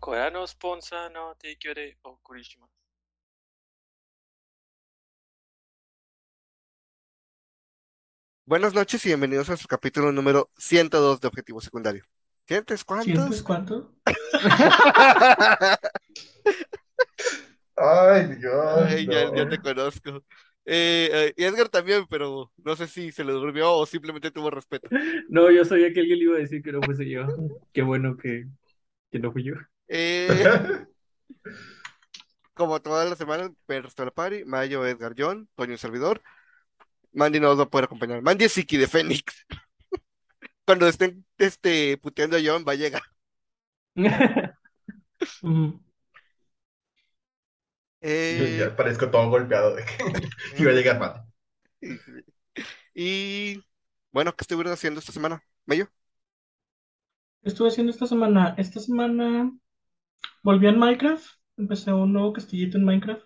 これのスポンサーの提供でお送りします。Buenas noches y bienvenidos a su capítulo número 102 de Objetivo Secundario. ¿Sientes ¿Sientes cuántos? cuánto? Ay, Dios, Ay, ya, ya no. te conozco. Eh, eh, y Edgar también, pero no sé si se le durmió o simplemente tuvo respeto. No, yo sabía que alguien le iba a decir que no fuese yo. Qué bueno que, que no fui yo. Eh, como todas las semanas, Personal Party, Mayo, Edgar, John, Toño, un servidor. Mandy no va a poder acompañar. Mandy es Siki de Fénix. Cuando estén este, puteando a John, va a llegar. Yo Eh, ya parezco todo golpeado de que iba a llegar Mati. y bueno, ¿qué estuvieron haciendo esta semana? Mayo. ¿Qué estuve haciendo esta semana? Esta semana volví en Minecraft. Empecé un nuevo castillito en Minecraft.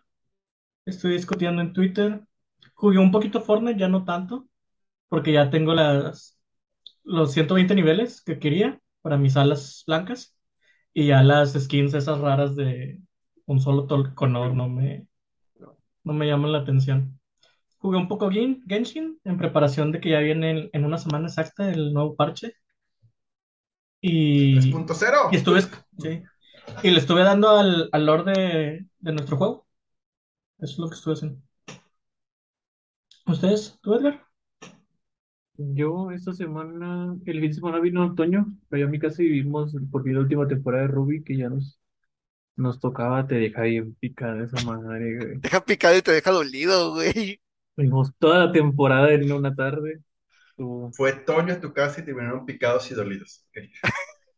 Estoy discutiendo en Twitter. Jugué un poquito Fortnite, ya no tanto, porque ya tengo las, los 120 niveles que quería para mis alas blancas. Y ya las skins esas raras de un solo color no me, no me llaman la atención. Jugué un poco Gen- Genshin en preparación de que ya viene en, en una semana exacta el nuevo parche. Y, 3.0. y estuve, sí, y le estuve dando al, al lore de, de nuestro juego. Eso es lo que estuve haciendo. ¿Ustedes? ¿Tú, Edgar? Yo esta semana, el fin de semana vino otoño, cayó a mi casa y vimos por fin la última temporada de Ruby que ya nos, nos tocaba, te deja bien picada esa madre, güey. Deja picado y te deja dolido, güey. Vimos toda la temporada en una tarde. Fue Toño a tu casa y terminaron picados y dolidos.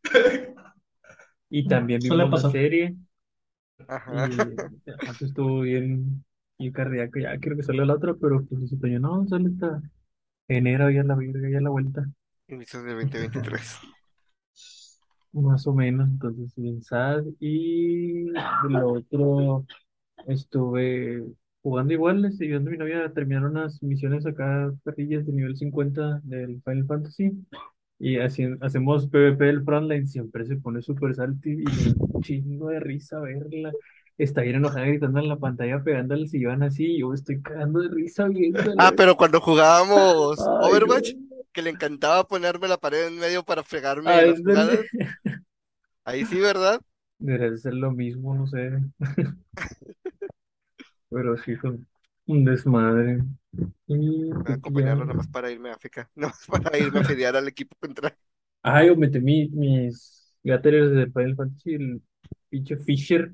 Y también vimos la pasar. serie Ajá. y además estuvo bien, bien cardíaco. Ya quiero que salga la otra, pero pues dice Toño, no, sale hasta enero, ya la virga, ya la vuelta. Inicios del 2023. Más o menos, entonces bien sad. Y de lo otro, estuve jugando igual, este, ayudando a mi novia a terminar unas misiones acá, perrillas de nivel 50 del Final Fantasy. Y así, hacemos PvP del Frontline, siempre se pone súper salty y un chingo de risa verla. Está bien enojada gritando en la pantalla, pegándole al sillón así, y yo estoy cagando de risa viéndola. Ah, pero cuando jugábamos Ay, Overwatch, no. que le encantaba ponerme la pared en medio para fregarme Ah, las. Ahí sí, ¿verdad? Debería de ser lo mismo, no sé. Pero sí fue un desmadre. Y Voy a ya. acompañarlo nada más para irme a África. Nada más para irme a fedear al equipo contra. Ah, yo metí mi- mis gateres de Final Fantasy, el pinche Fisher,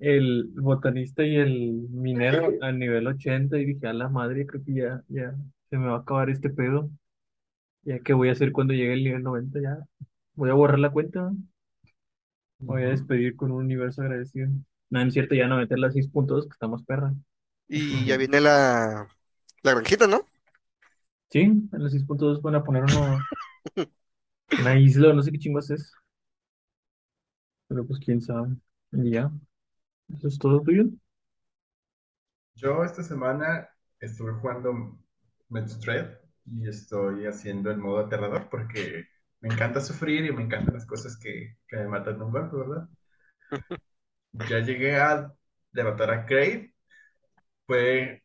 el botanista y el minero a nivel 80 y dije, a la madre, creo que ya, ya se me va a acabar este pedo. Ya que voy a hacer cuando llegue el nivel 90, ya voy a borrar la cuenta. Voy a despedir con un universo agradecido. No, es cierto, ya no meter las 6 puntos que estamos perra. Y ya viene la, la granjita, ¿no? Sí, en los 6.2 van a poner uno, una isla, no sé qué chingos es. Pero pues quién sabe. Y ya, eso es todo tuyo. Yo esta semana estuve jugando Metroid y estoy haciendo el modo aterrador porque me encanta sufrir y me encantan las cosas que, que me matan un golpe, ¿verdad? Ya llegué a derrotar a Kraid. Fue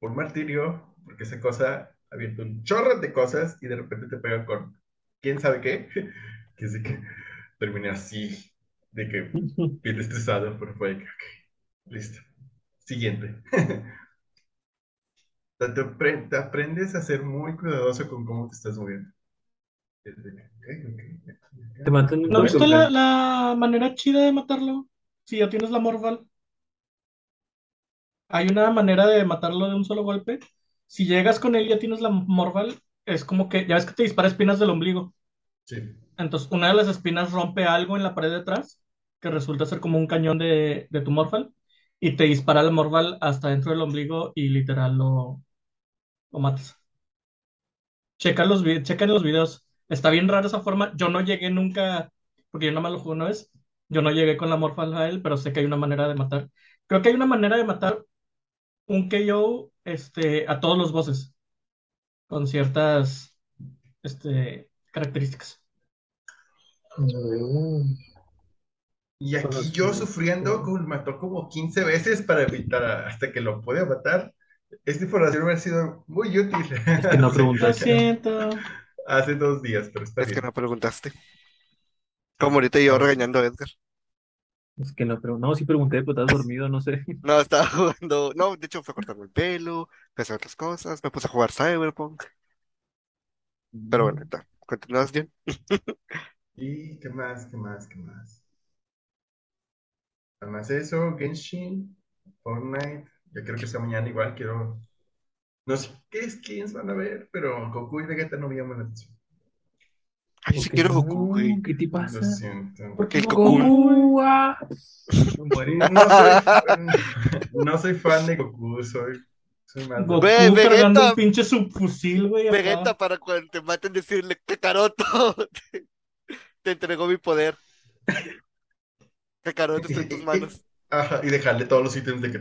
un martirio porque esa cosa avienta un chorro de cosas y de repente te pega con quién sabe qué. Que así que terminé así, de que bien estresado, pero fue que, ok, listo. Siguiente. Te, te apre- te aprendes a ser muy cuidadoso con cómo te estás moviendo. Es de que, ok, ok, ok, Te matan ¿No viste la, la manera chida de matarlo? Si ya tienes la Morval. Hay una manera de matarlo de un solo golpe. Si llegas con él y ya tienes la Morval, es como que, ya ves que te dispara espinas del ombligo. Sí. Entonces, una de las espinas rompe algo en la pared de atrás, que resulta ser como un cañón de, de tu Morval, y te dispara la Morval hasta dentro del ombligo y literal lo, lo matas. Checa los, chequen los videos. Está bien rara esa forma. Yo no llegué nunca, porque yo nada más lo jugué una vez. Yo no llegué con la Morphal a él, pero sé que hay una manera de matar. Creo que hay una manera de matar un KO este, a todos los bosses, con ciertas este, características. Y aquí yo sufriendo, como mató como 15 veces para evitar a- hasta que lo pude matar. Esta información me ha sido muy útil. Es que no preguntaste. siento. Hace dos días, pero está Es que no preguntaste. Como ahorita yo regañando a Edgar. Es que no, pero no, sí pregunté, pero estabas dormido, no sé. No, estaba jugando. No, de hecho fue cortando el pelo, hacer otras cosas, me puse a jugar Cyberpunk. Pero bueno, continúas bien. ¿Y qué más? ¿Qué más? ¿Qué más? Además de eso, Genshin, Fortnite. Ya creo que sea mañana igual. Quiero. No sé qué skins van a ver, pero Goku y Vegeta no me llaman la atención. Ay, yo sí ¿Por qué quiero? Goku, güey. ¿Qué te Lo pasa? siento. Porque El Goku. Goku, ah. No soy fan, no soy fan de Goku, soy, Goku Ve, Vegeta. cargando un pinche subfusil, güey. acá. Vegeta para cuando te maten decirle Kakaroto te, te entregó mi poder. Kakaroto está en tus manos. Ajá, y dejarle todos los ítems de que.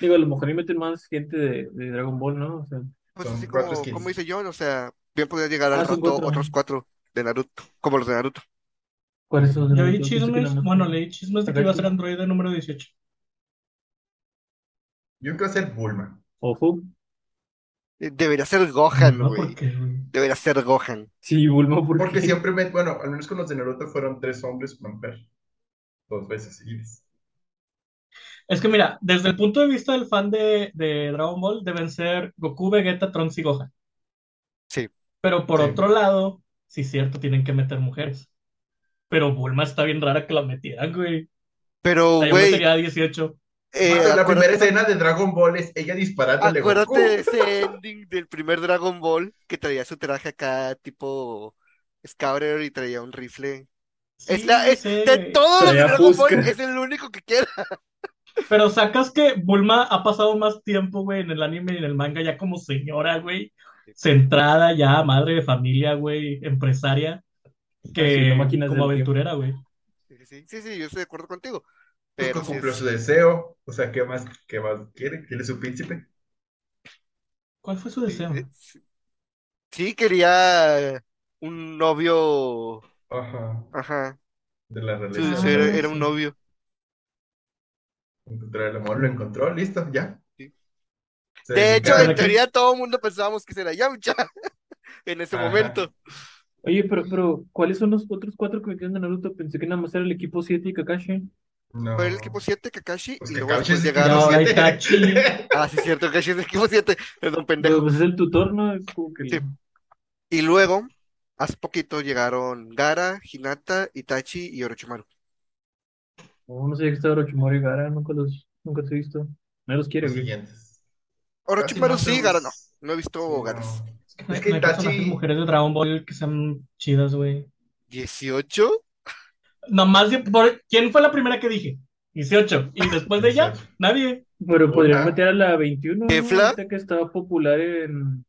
Digo, a lo mejor ahí meten más gente de, de Dragon Ball, ¿no? O sea, Pues así cuatro como, skins. como dice John, o sea, bien podría llegar Ah, al cuatro. otros cuatro de Naruto, como los de Naruto. ¿cuáles son? Yo Yo oí pensé que chismes, bueno, leí chismes de que iba a ser androide número 18. Yo quiero ser Bulma. ¿O Fu? Eh, Debería ser Gohan, güey. ¿por qué, güey? Debería ser Gohan. Sí, Bulma, ¿por Porque qué? siempre me. Bueno, al menos con los de Naruto fueron tres hombres, una mujer. Dos veces seguidas. Es que mira, desde el punto de vista del fan de, de Dragon Ball, deben ser Goku, Vegeta, Trunks y Gohan. Pero por Sí. otro lado, sí es cierto, tienen que meter mujeres. Pero Bulma está bien rara que la metieran, güey. Pero, La güey, sería 18. eh, la primera escena de Dragon Ball es ella disparándole a acuérdate de ese ending del primer Dragon Ball que traía su traje acá tipo Scouter y traía un rifle. Es la, es- de Traía Dragon Ball es el único que queda. Pero sacas que Bulma ha pasado más tiempo, güey, en el anime y en el manga ya como señora, güey. Centrada ya, madre de familia, güey, empresaria, que máquinas como aventurera, güey. Sí, sí, sí, yo estoy de acuerdo contigo. Pero cumplió su deseo. O sea, ¿qué más, qué más quiere? ¿Quiere su príncipe? ¿Cuál fue su deseo? eh, sí, sí quería un novio, Ajá. ajá, De la deseo era, era un novio. Encontrar el amor, lo encontró, listo, ya. Sí. De hecho, en teoría todo el mundo pensábamos que era Yamcha en ese Ajá. momento. Oye, pero, pero, ¿cuáles son los otros cuatro que metieron de Naruto? Pensé que nada más era el equipo 7 y Kakashi. No. Fue el equipo 7, Kakashi, Pues y luego Kakashi después es llegaron. No. Ah, sí, cierto, Kakashi es el equipo 7, perdón, Pero pendejo. pues es el tutor, ¿no? Es como que... Sí. Y luego, hace poquito llegaron Gara, Hinata, Itachi y Orochimaru. Oh, no sé que estaba Orochimaru y Gaara, nunca los, nunca los he visto. No los quiere, Los güey. siguientes. Orochimaru no sí, Gara no. No he visto Garas. no. Es que no hay, Es que no hay personajes Itachi- mujeres de Dragon Ball que sean chidas, güey. ¿18? Nomás, de- por- ¿quién fue la primera que dije? 18. Y después de ella, 18. nadie. Pero podrían meter a la 21, ¿no? ¿Kefla? Ahorita que estaba popular en...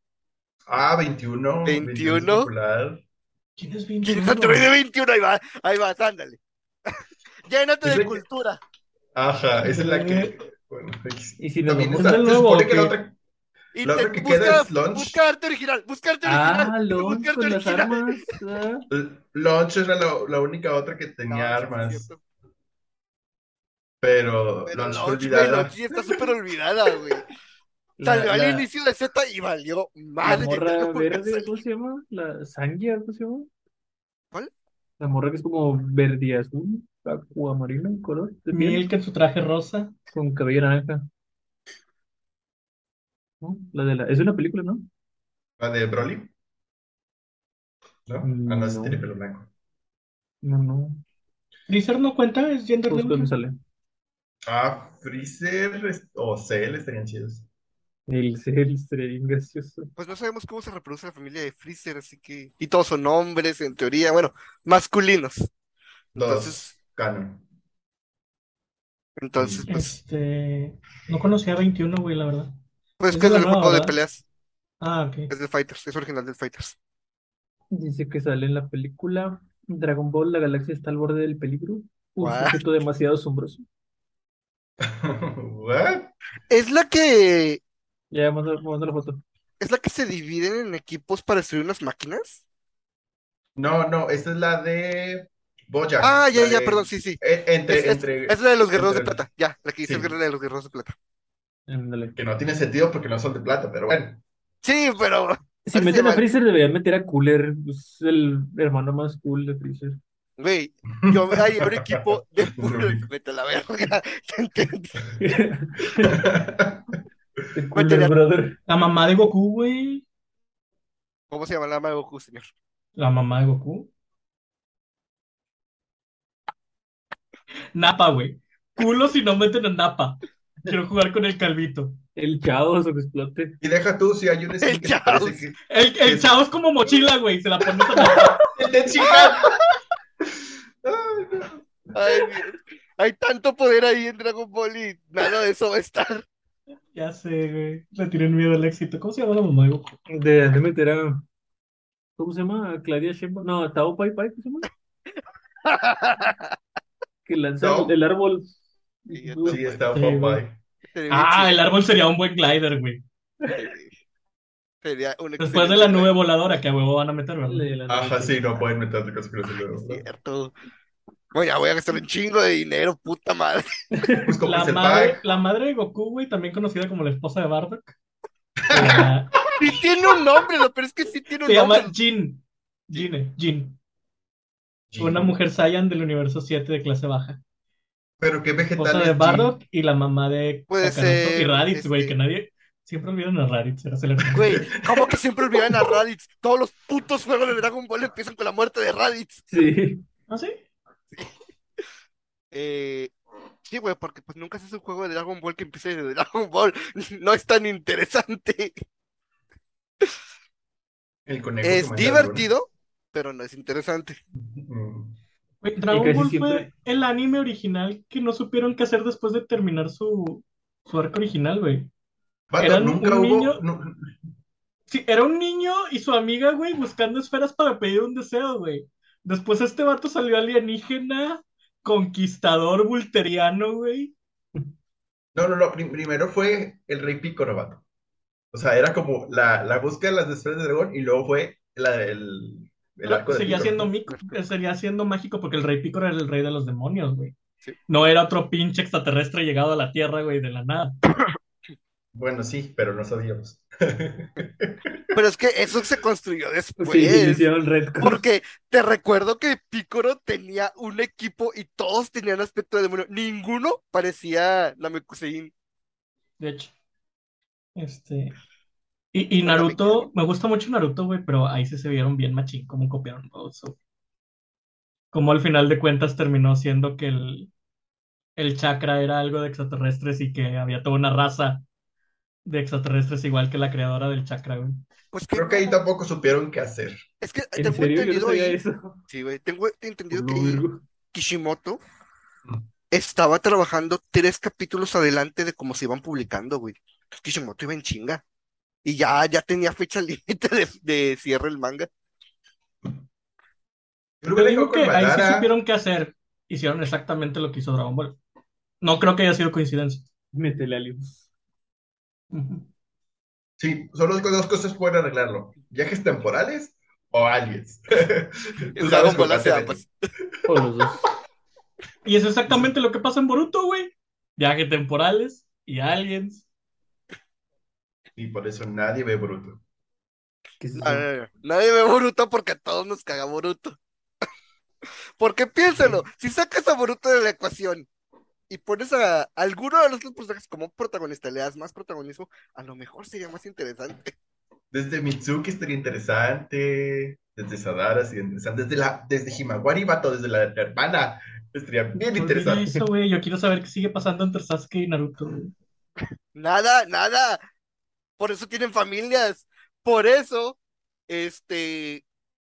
Ah, 21. 21. es popular. ¿Quién es ¿Quién 21? es Android 21? Ahí va, ahí vas, ándale. Llénate de de- cultura. Ajá, esa es la que. Bueno, X. Y si nos vamos al nuevo, supone ¿o que la otra. Y La te- otra que busca, queda es Launch. busca arte original, busca arte original. Ah, Launch busca arte con las original. armas. ah. Launch era la, la única otra que No, tenía sí, armas. cierto. Pero, Pero Launch fue Launch, güey, olvidada. Launch sí está súper olvidada, güey. La, Salió al la- inicio de Z y valió la madre. morra nunca verde. ¿cómo se llama? La Sangia, ¿cómo se llama? ¿Cuál? La morra que es como verde azul, acuamarino en color de piel, Milk en su traje rosa. con cabello naranja. ¿No? La de la... Es una película, ¿no? ¿La de Broly? ¿No? Ah, no, No. tiene pelo blanco. No, no. Freezer no cuenta, es gender Pues cuando neutral. sale. Ah, Freezer es- o Cell estarían chidos. El Cell sería bien gracioso. Pues no sabemos cómo se reproduce la familia de Freezer, así que. Y todos son hombres, en teoría, bueno, masculinos. Todos Entonces, canon. entonces, pues, Este. No conocía a 21, güey, la verdad. pues es que es de del la nueva, juego de peleas, Ah, ok. es del Fighters, es original del Fighters. Dice que sale en la película Dragon Ball, la galaxia está al borde del peligro. Un What? sujeto demasiado asombroso. ¿What? Es la que, Ya, manda, manda la foto. es la que se dividen en equipos para destruir unas máquinas. No, no, esta es la de Bojack. Ah, ya, la ya, de- perdón, sí, sí. eh, Entre, Es, entre, es la de los guerreros de plata. Ya, la que dice Sí. guerrero de los guerreros de plata. Que no tiene sentido porque no son de plata, pero bueno. Sí, pero. Si meten a. Freezer, deberían meter a Cooler. Es el hermano más cool de Freezer. Güey, yo hay un equipo de puro. Vete a la verga. ¿Te Cooler Brother. La mamá de Goku, güey. ¿Cómo se llama la arma de Goku, señor? La mamá de Goku. Napa, güey. Culo si no meten a Napa. Quiero jugar con el calvito. El Chaos que explote. Y deja tú si hay un skin El que Chaos. que. El, el como mochila, güey. Se la pones a Napa. ¡El de chica! Ay, no. Ay. Hay tanto poder ahí en Dragon Ball y nada de eso va a estar. Ya sé, güey. Le tienen miedo al éxito. ¿Cómo se llama la mamá de Goku? De, de meter a. ¿Cómo se llama? ¿A Claudia Sheinbaum? No, a Tao Pai Pai, ¿cómo se llama? Que lanza Tao. el árbol. Sí, está Sí, Popeye. Ah, el árbol sería un buen glider, güey. Sería un Después de la nube voladora que a huevo van a meter, ¿verdad? Ajá, sí, no pueden meterle cosas que no Es cierto. Bueno, ya voy a gastar un chingo de dinero, puta madre. Pues como La madre, la madre de Goku, güey, también conocida como la esposa de Bardock. La- Sí tiene un nombre, lo peor es que sí tiene un se llama nombre. Jin. Jin, Jin. Una mujer Saiyan del universo 7 de clase baja. Pero qué Esposa vegetales. de Bardock y la mamá de Puede Kakaroto ser, y Raditz, güey, este- que nadie. Siempre olvidan a Raditz, era. Güey, ¿cómo que siempre olvidan a Raditz? Todos los putos juegos de Dragon Ball empiezan con la muerte de Raditz. Sí. ¿Ah, sí? Eh, sí, güey, porque pues nunca haces un juego de Dragon Ball que empiece de Dragon Ball. No es tan interesante. El conejo Es divertido, pero no es interesante. Dragon Ball siempre- fue el anime original que no supieron qué hacer después de terminar su, su arco original, güey. Vato, Eran nunca un hubo. niño- nu- Sí, era un niño y su amiga, güey, buscando esferas para pedir un deseo, güey. Después este vato salió alienígena, conquistador vulteriano, güey. No, no, no. prim- primero fue el Rey Pícoro, vato. O sea, era como la, la búsqueda de las esferas de dragón y luego fue la, el, el arco de seguía siendo mico, seguía siendo mágico porque el rey Pícoro era el rey de los demonios, güey. Sí. No era otro pinche extraterrestre llegado a la Tierra, güey, de la nada. Bueno, sí, pero no sabíamos. Pero es que eso se construyó después. Sí, sí, hicieron Red Porque te recuerdo que Picoro tenía un equipo y todos tenían aspecto de demonio. Ninguno parecía Namekusein. De hecho. Este. Y, y Naruto, me gusta mucho Naruto, güey, pero ahí sí se vieron bien machín cómo copiaron todo eso. Como al final de cuentas terminó siendo que el, el chakra era algo de extraterrestres y que había toda una raza de extraterrestres igual que la creadora del chakra, güey. Pues que Creo que ahí tampoco supieron qué hacer. Es que ¿En tengo serio? Yo no entendido sabía ahí. eso. Sí, güey. Tengo entendido que. Kishimoto Mm. estaba trabajando tres capítulos adelante de cómo se iban publicando, güey. Entonces Kishimoto iba en chinga. Y ya, ya tenía fecha límite de, de cierre el manga. Yo hubiera digo que ahí sí supieron qué hacer. Hicieron exactamente lo que hizo Dragon Ball. No creo que haya sido coincidencia. Métele aliens. Ujú. Sí, solo dos cosas pueden arreglarlo. Viajes temporales o aliens. Tú sabes Dragon con Ball ambas. O los dos. Y es exactamente lo que pasa en Boruto, güey. Viajes temporales y aliens. Y por eso nadie ve no. Nadie ve Boruto porque a todos nos caga Boruto. Porque piénsalo, si sacas a Boruto de la ecuación y pones a alguno de los otros personajes como protagonista, le das más protagonismo, a lo mejor sería más interesante. Desde Mitsuki estaría interesante. Desde Sadara sería interesante. Desde, la, desde Himawari, vato, desde la hermana. Estaría bien Olvida interesante. eso, güey. Yo quiero saber qué sigue pasando entre Sasuke y Naruto. Nada, nada. Por eso tienen familias. Por eso, este,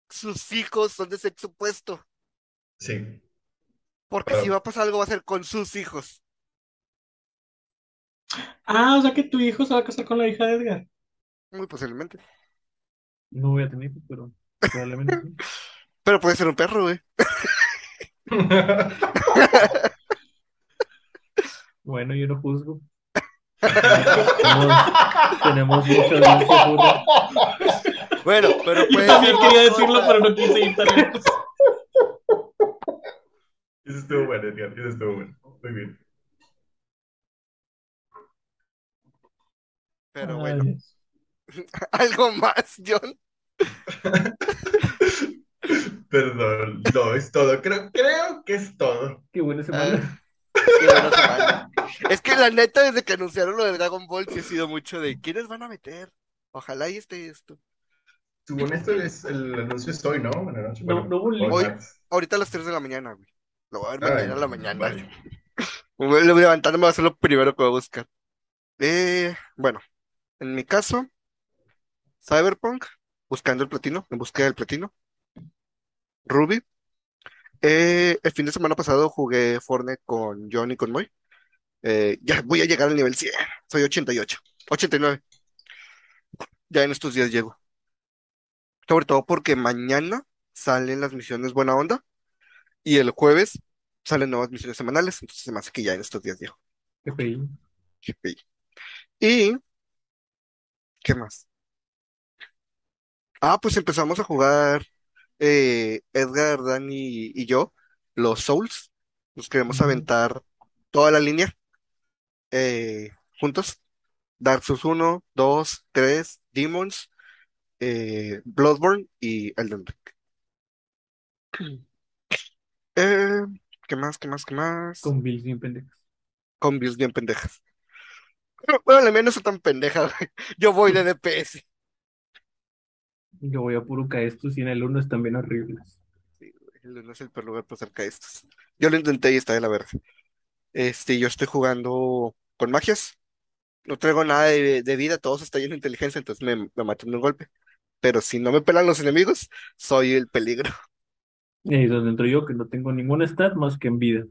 sus hijos son de sexo opuesto. Sí. Porque si va a pasar algo va a ser con sus hijos. Ah, o sea que tu hijo se va a casar con la hija de Edgar. Muy posiblemente. No voy a tener hijos, pero probablemente sí. Pero puede ser un perro, güey. Bueno, yo no juzgo. Tenemos, tenemos mucho dulce puro. Bueno, pero Yo puede también quería decirlo, pero no quise ir tan lejos. Eso estuvo bueno, Edgar. Eso estuvo bueno. Muy bien. Pero bueno, algo más, John. Perdón, no, es todo. Creo, creo que es todo. Qué buena semana. Es que la neta, desde que anunciaron lo de Dragon Ball, sí ha sido mucho de quiénes van a meter. Ojalá y esté esto. Según esto, es, el anuncio es hoy, ¿no? En la noche. No, Bueno, no hubo un link. Hoy-. Ahorita a las 3 de la mañana, güey. Lo voy a ver Ay, mañana a la mañana. vale. Me voy a levantar, me va a ser lo primero que voy a buscar. Eh, bueno, en mi caso, Cyberpunk, buscando el platino, en búsqueda del platino. Ruby. Eh, el fin de semana pasado jugué Fortnite con John y con Moy. Eh, ya voy a llegar al nivel 100. Soy 88. 89. Ya en estos días llego. Sobre todo porque mañana salen las misiones Buena Onda y el jueves salen nuevas misiones semanales. Entonces se me hace que ya en estos días llego. GPI. GPI. Y, ¿qué más? Ah, pues empezamos a jugar eh, Edgar, Dani y yo, los Souls. Nos queremos aventar toda la línea eh, juntos. Dark Souls 1, 2, 3, Demons, eh, Bloodborne y Elden Ring. Eh, ¿qué más? ¿Qué más? ¿Qué más? Con Bills bien pendejas. Con builds bien pendejas. Pero, Bueno, la mía no está tan pendeja. Yo voy de DPS. Yo voy a puro estos y en el uno están bien horribles. El uno es el peor lugar para hacer estos. Yo lo intenté y está de la verga. Este, yo estoy jugando con magias. No traigo nada de, de vida, todos están llenos de inteligencia, entonces me, me matan de un golpe. Pero si no me pelan los enemigos, soy el peligro. Y ahí es donde entro yo, que no tengo ningún stat más que en vida.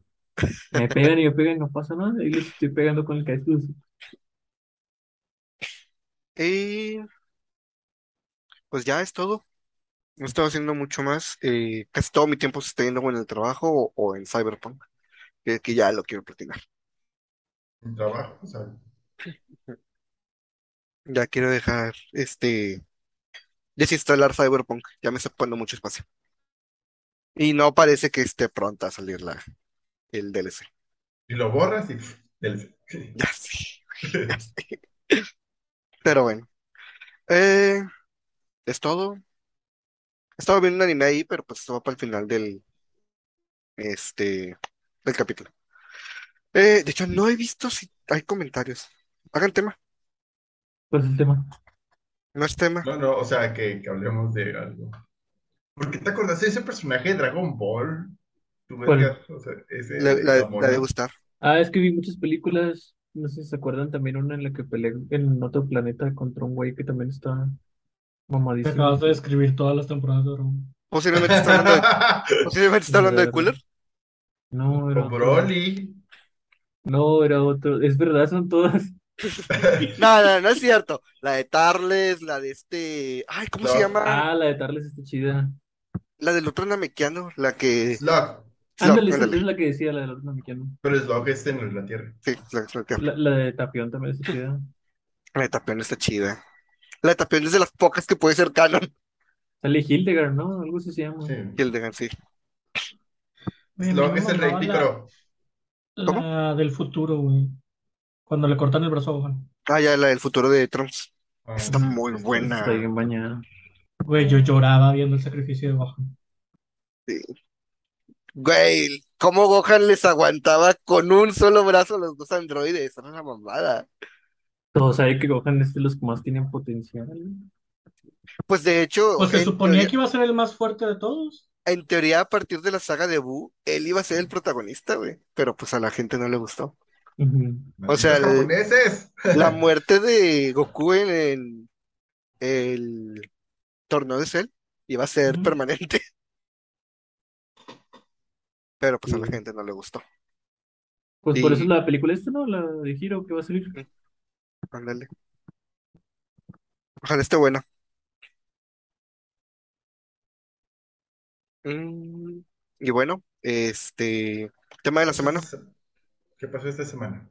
Me pegan y me pegan y no pasa nada. Y les estoy pegando con el Caestus. Y pues ya es todo. No estoy haciendo mucho más. Eh, casi todo mi tiempo se está yendo o en el trabajo o, o en Cyberpunk, que, que ya lo quiero platinar. Un trabajo, o sea, Ya quiero dejar este desinstalar Cyberpunk. Ya me está ocupando mucho espacio. Y no parece que esté pronta a salir la, el DLC. y lo borras y del- Ya sí, ya sí. Pero bueno. Eh, es todo. Estaba viendo un anime ahí, pero pues esto va para el final del este del capítulo. Eh, de hecho, no he visto si hay comentarios. Hagan tema. Pues el tema. No es tema. No, no, o sea, que, que hablemos de algo. ¿Por qué te acordaste de ese personaje de Dragon Ball? Tú, ¿Cuál? Edgar, o sea, ese La, de la- la la mona. de gustar. Ah, es que vi muchas películas. No sé si se acuerdan también una en la que peleé en otro planeta contra un güey que también está Te mamadísimo. acabas de describir todas las temporadas de Dragon Ball. Posiblemente está hablando de, posiblemente está hablando de Cooler. No, era O otro. Broly. No, era otro. Es verdad, son todas. No, no, no es cierto. La de Tarles, la de este. Ay, ¿cómo se llama? Ah, la de Tarles está chida. La del otro namequiano, la que. Slug. Slug, Ándale, esa es la que decía la de los mexicanos. Pero Slug es en la Tierra. Sí, la, la- La, la de Tapión también está chida. la de Tapión está chida. La de Tapión es de las pocas que puede ser canon. Sale Hildegard, ¿no? Algo así se llama. Sí. A mí Slug me es el rey la, pícaro. la del futuro, güey. Cuando le cortan el brazo a Gohan. Ah, ya, la del futuro de Trunks. Ah, Está muy buena. Está bien bañada. Güey, yo lloraba viendo el sacrificio de Gohan. Güey, ¿cómo Gohan les aguantaba con un solo brazo a los dos androides? Era una mamada. Todos saben que Gohan es de los que más tienen potencial. Pues de hecho, Pues se suponía teoría, que iba a ser el más fuerte de todos. en teoría, a partir de la saga de Buu, él iba a ser el protagonista, güey. Pero pues a la gente no le gustó. O sea. La muerte de Goku en, el torneo de Cell iba a ser permanente. Pero pues a la gente no le gustó. Pues por eso la película esta, ¿no? La de Hiro que va a salir. Ándale. Ojalá esté buena. Mm, y bueno, este tema de la semana. ¿Qué pasó esta semana?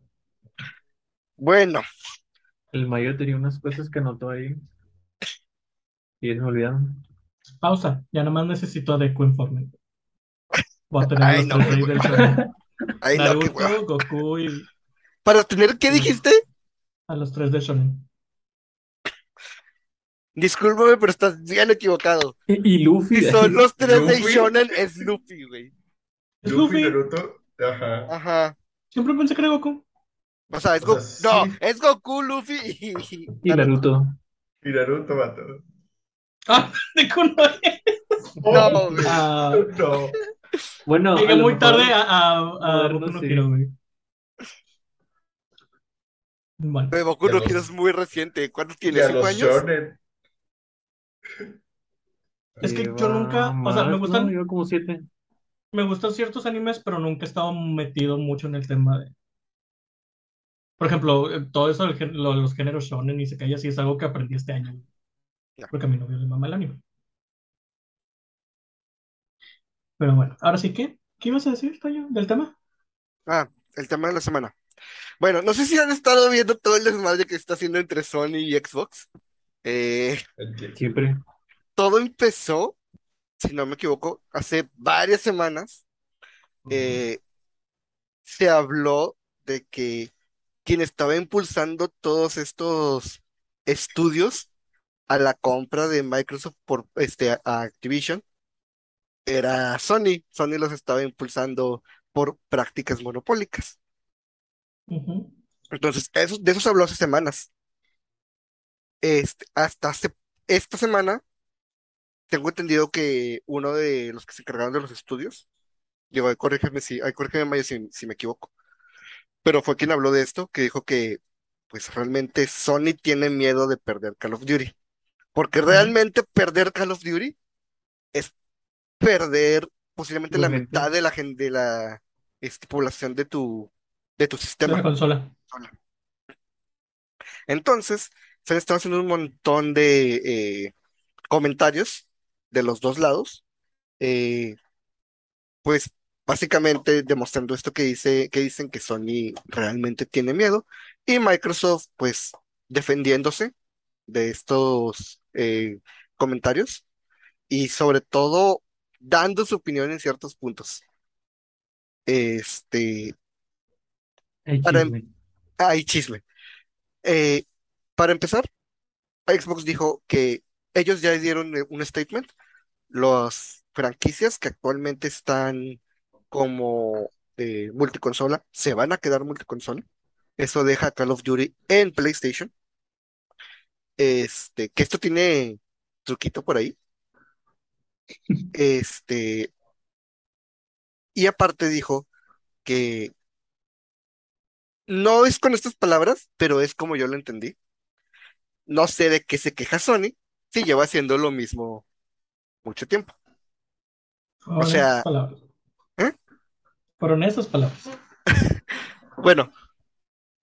Bueno, El Mayo tenía unas cosas que anotó ahí. Y se me olvidaron. Pausa. Ya nada más necesito de Informe. Voy a tener Ay, los no, tres qué reyes del shonen. Ay, no, qué Naruto, hueva. Goku y Para tener, ¿qué dijiste? A los tres de shonen. Discúlpame, pero estás bien equivocado. Y, y Luffy. Si son los tres de. Shonen, es Luffy, güey. Es Luffy, Luffy. Naruto, ajá. Ajá. Siempre pensé que era Goku. O sea, es O Goku. sea, No, sí. es Goku, Luffy y, Y Naruto. Y Naruto, vato. Ah, de Kuno. No, güey. Ah, No. Bueno, llegué a muy mejor- tarde a, a, a no sí. Hero, güey. Bueno, Pero Boku no los- Hero es muy reciente. ¿Cuántos tiene? ¿Cinco años? shonen. Es que Lleva yo nunca- o sea, me gustan- como siete. me gustan ciertos animes, pero nunca he estado metido mucho en el tema de. Por ejemplo, eh, todo eso, lo- los géneros shonen y se cae así, es algo que aprendí este año. Porque a mi novio le mama el anime. Pero bueno, ahora sí que, ¿qué ibas a decir, Toño, del tema? Ah, el tema de la semana. Bueno, no sé si han estado viendo todo el desmadre que está haciendo entre Sony y Xbox. Eh. Siempre. todo empezó, si no me equivoco, hace varias semanas. eh, se habló de que quien estaba impulsando todos estos estudios a la compra de Microsoft por este a Activision era Sony. Sony los estaba impulsando por prácticas monopólicas. Ujú. Entonces, eso, de eso se habló hace semanas. Este, hasta hace, esta semana, tengo entendido que uno de los que se encargaron de los estudios, digo, ay, corrígeme si, ay, corrígeme Maya, si, si me equivoco, pero fue quien habló de esto, que dijo que, pues realmente Sony tiene miedo de perder Call of Duty, porque realmente perder Call of Duty es perder posiblemente la mitad de la gente, de la este, población de tu, de tu De sistema. la consola. Entonces, se han estado haciendo un montón de eh, comentarios de los dos lados, eh, pues básicamente demostrando esto que dice, que dicen que Sony realmente tiene miedo y Microsoft, pues defendiéndose de estos eh, comentarios y sobre todo dando su opinión en ciertos puntos. Este, Hay Para- chisme. hay chisme. Eh, para empezar, Xbox dijo que ellos ya dieron eh, un statement. Las franquicias que actualmente están como eh, multiconsola se van a quedar multiconsola. Eso deja Call of Duty en PlayStation. Este, que esto tiene truquito por ahí. Este, y aparte dijo que no es con estas palabras, pero es como yo lo entendí. No sé de qué se queja Sony si lleva haciendo lo mismo mucho tiempo. Fueron sea, esas palabras. ¿eh? Fueron esas palabras. Bueno,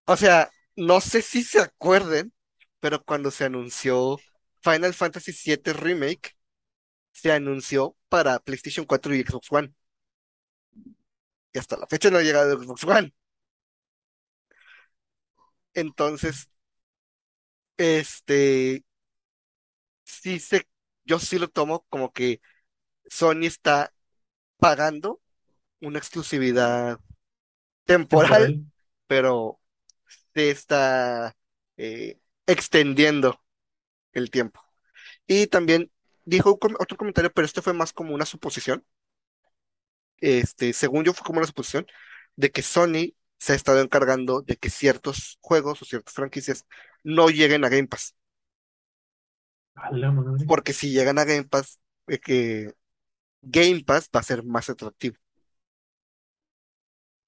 o sea, no sé si se acuerden, pero cuando se anunció Final Fantasy VII Remake, se anunció para PlayStation 4 y Xbox One. Y hasta la fecha no ha llegado Xbox One. Entonces, este, sí se, yo sí lo tomo como que Sony está pagando una exclusividad temporal, Temporal. pero se está eh, extendiendo el tiempo. Y también dijo com- otro comentario, pero este fue más como una suposición. Este, según yo, fue como una suposición de que Sony se ha estado encargando de que ciertos juegos o ciertas franquicias no lleguen a Game Pass. Porque si llegan a Game Pass, eh, que Game Pass va a ser más atractivo.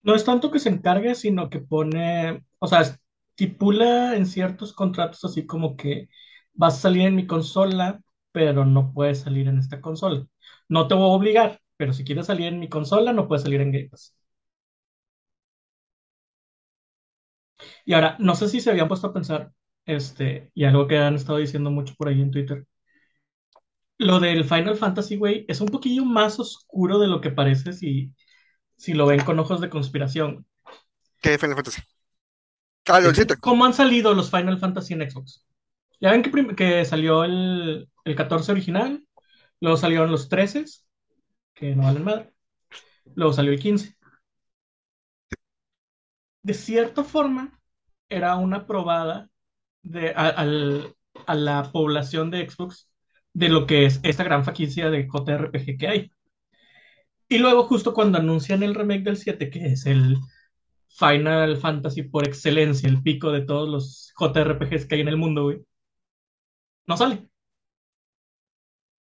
No es tanto que se encargue, sino que pone, o sea, estipula en ciertos contratos así como que vas a salir en mi consola, pero no puedes salir en esta consola. No te voy a obligar, pero si quieres salir en mi consola, no puedes salir en Game Pass. Y ahora, no sé si se habían puesto a pensar, este, y algo que han estado diciendo mucho por ahí en Twitter. Lo del Final Fantasy, güey, es un poquillo más oscuro de lo que parece si, si lo ven con ojos de conspiración. ¿Qué Final Fantasy? Ah. ¿Cómo han salido los Final Fantasy en Xbox? Ya ven que, que salió el, el 14 original, luego salieron los 13, que no valen madre. luego salió el 15. De cierta forma, era una probada de, a, a la población de Xbox de lo que es esta gran franquicia de JRPG que hay. Y luego, justo cuando anuncian el remake del 7, que es el Final Fantasy por excelencia, el pico de todos los JRPGs que hay en el mundo, güey, no sale.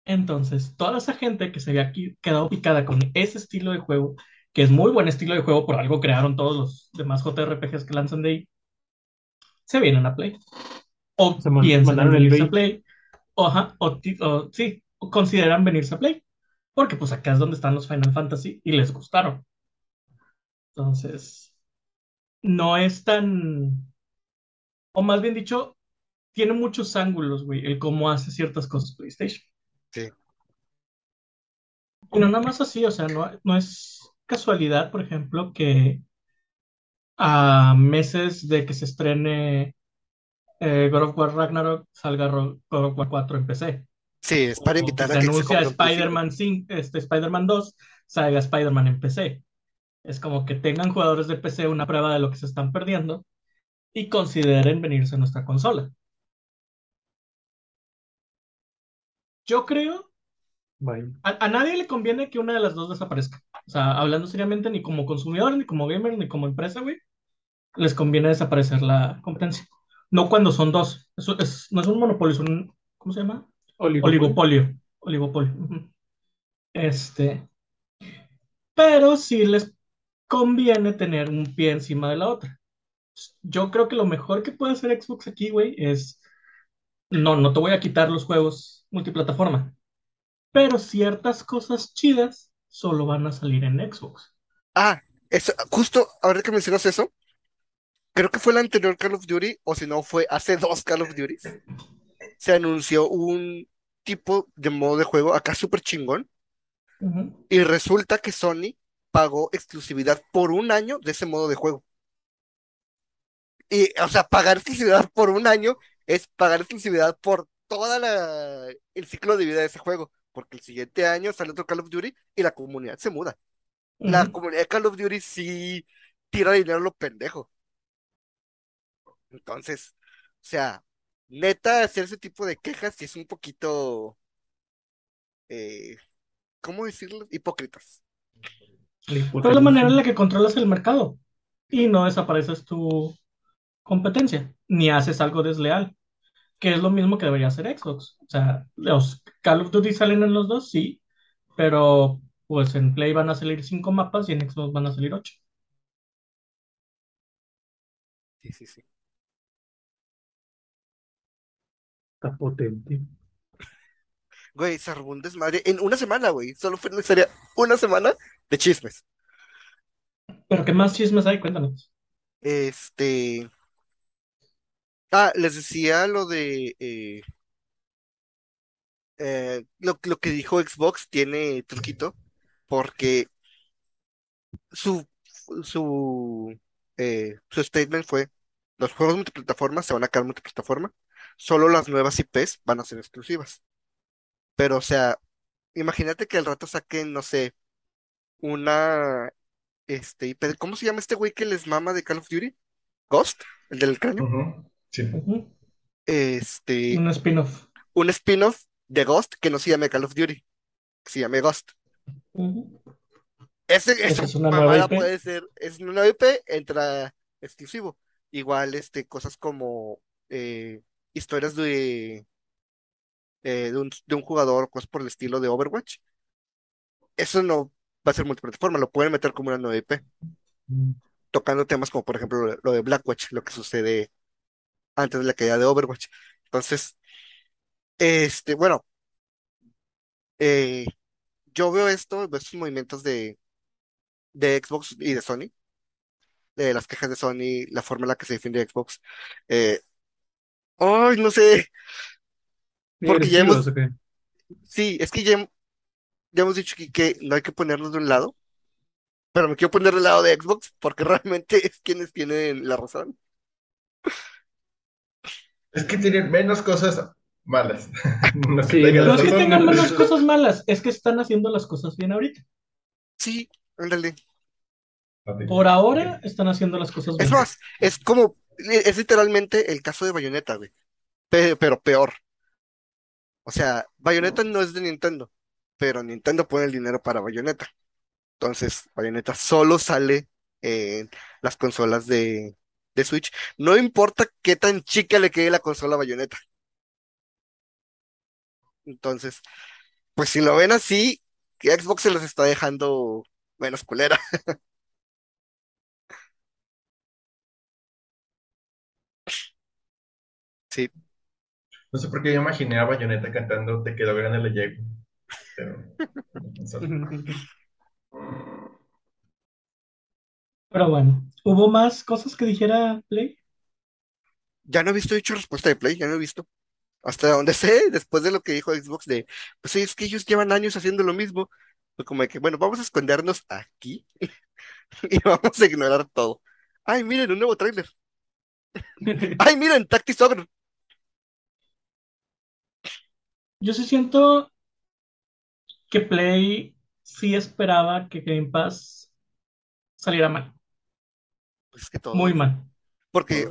Entonces, toda esa gente que se había quedado picada con ese estilo de juego, que es muy buen estilo de juego, por algo crearon todos los demás JRPGs que lanzan de ahí, se vienen a Play. O Se piensan en venirse a. Play. O, ajá, o sí, o consideran venirse a Play. Porque pues acá es donde están los Final Fantasy y les gustaron. Entonces, no es tan... O más bien dicho, tiene muchos ángulos, güey, el cómo hace ciertas cosas PlayStation. Sí. Y no nada más así, o sea, no, no es casualidad, por ejemplo, que a meses de que se estrene eh, God of War Ragnarok salga Ro- God of War 4 en PC. Sí, es para O que invitar se a que se anuncia. Spider-Man 5, este, Spider-Man 2, salga Spider-Man en PC. Es como que tengan jugadores de PC una prueba de lo que se están perdiendo y consideren venirse a nuestra consola. Yo creo, a nadie le conviene que una de las dos desaparezca. O sea, hablando seriamente, ni como consumidor, ni como gamer, ni como empresa, güey, les conviene desaparecer la competencia. No cuando son dos. Eso es, no es un monopolio, es un, ¿cómo se llama? Oligopolio. Oligopolio. Este. Pero sí les conviene tener un pie encima de la otra. Yo creo que lo mejor que puede hacer Xbox aquí, güey, es. No, no te voy a quitar los juegos multiplataforma. Pero ciertas cosas chidas solo van a salir en Xbox. Ah, eso, justo ahora que mencionas eso, creo que fue el anterior Call of Duty, o si no, fue hace dos Call of Duty. Se anunció un tipo de modo de juego acá súper chingón, y resulta que Sony pagó exclusividad por un año de ese modo de juego. Y, o sea, pagar exclusividad por un año es pagar exclusividad por toda la el ciclo de vida de ese juego, porque el siguiente año sale otro Call of Duty y la comunidad se muda. La comunidad de Call of Duty sí tira dinero a lo pendejo. Entonces, o sea, neta, hacer ese tipo de quejas sí es un poquito, eh, ¿cómo decirlo? Hipócritas. Pero es la manera en la que controlas el mercado y no desapareces tu competencia, ni haces algo desleal, que es lo mismo que debería hacer Xbox. O sea, los Call of Duty salen en los dos, sí, pero pues en Play van a salir cinco mapas y en Xbox van a salir ocho. Sí, sí, sí. Está potente. Güey, se armó un desmadre en una semana, güey. Solo fue necesaria una semana de chismes. Pero ¿qué más chismes hay? Cuéntanos. Este. Ah, les decía lo de. eh, eh, lo, lo que dijo Xbox tiene truquito, porque su, su, eh, su statement fue: los juegos multiplataforma se van a quedar multiplataforma, solo las nuevas IPs van a ser exclusivas. Pero, o sea, imagínate que al rato saquen, no sé, una este, IP ¿cómo se llama este güey que les mama de Call of Duty? Ghost, el del cráneo. Sí. Este, Un spin-off. un spin-off de Ghost que no se llame Call of Duty, que se llame Ghost. Ese, Esa es una nueva IP. puede ser, es una nueva IP, entra exclusivo. Igual, este, cosas como eh, historias de, eh, de un, de un jugador, cosas por el estilo de Overwatch. Eso no va a ser multiplataforma, lo pueden meter como una nueva IP, tocando temas como, por ejemplo, lo, lo de Blackwatch, lo que sucede antes de la caída de Overwatch. Entonces, este, bueno, eh, yo veo esto, veo estos movimientos de, de Xbox y de Sony, de las quejas de Sony, la forma en la que se defiende Xbox. Eh, ay, no sé, porque ¿Eres ya hemos, chivas o qué? sí, es que ya, ya hemos dicho aquí que no hay que ponernos de un lado, pero me quiero poner del lado de Xbox porque realmente es quienes tienen la razón. Es que tienen menos cosas malas. No que Sí, tengan No no, es que razón. tengan menos cosas malas, es que están haciendo las cosas bien ahorita. Sí, Ándale. Por ahora están haciendo las cosas Es bien. más, es como, es literalmente el caso de Bayonetta, güey. Pe- pero peor. O sea, Bayonetta no es de Nintendo, pero Nintendo pone el dinero para Bayonetta. Entonces, Bayonetta solo sale en las consolas de, de Switch. No importa qué tan chica le quede la consola a Bayonetta. Entonces, pues si lo ven así, que Xbox se los está dejando menos culera. Sí, No sé por qué yo imaginé a Bayonetta cantando Te quedó grande el llego. Pero. Pero bueno, ¿hubo más cosas que dijera Play? ya no he visto dicho respuesta de Play, ya no he visto. Hasta donde sé, después de lo que dijo Xbox de, pues sí, es que ellos llevan años haciendo lo mismo. Fue como de que, bueno, vamos a escondernos aquí y vamos a ignorar todo. Ay, miren, un nuevo tráiler. Ay, miren, Tactics Ogre. Yo sí siento que Play sí esperaba que Game Pass saliera mal, Pues es que todo. muy mal. Porque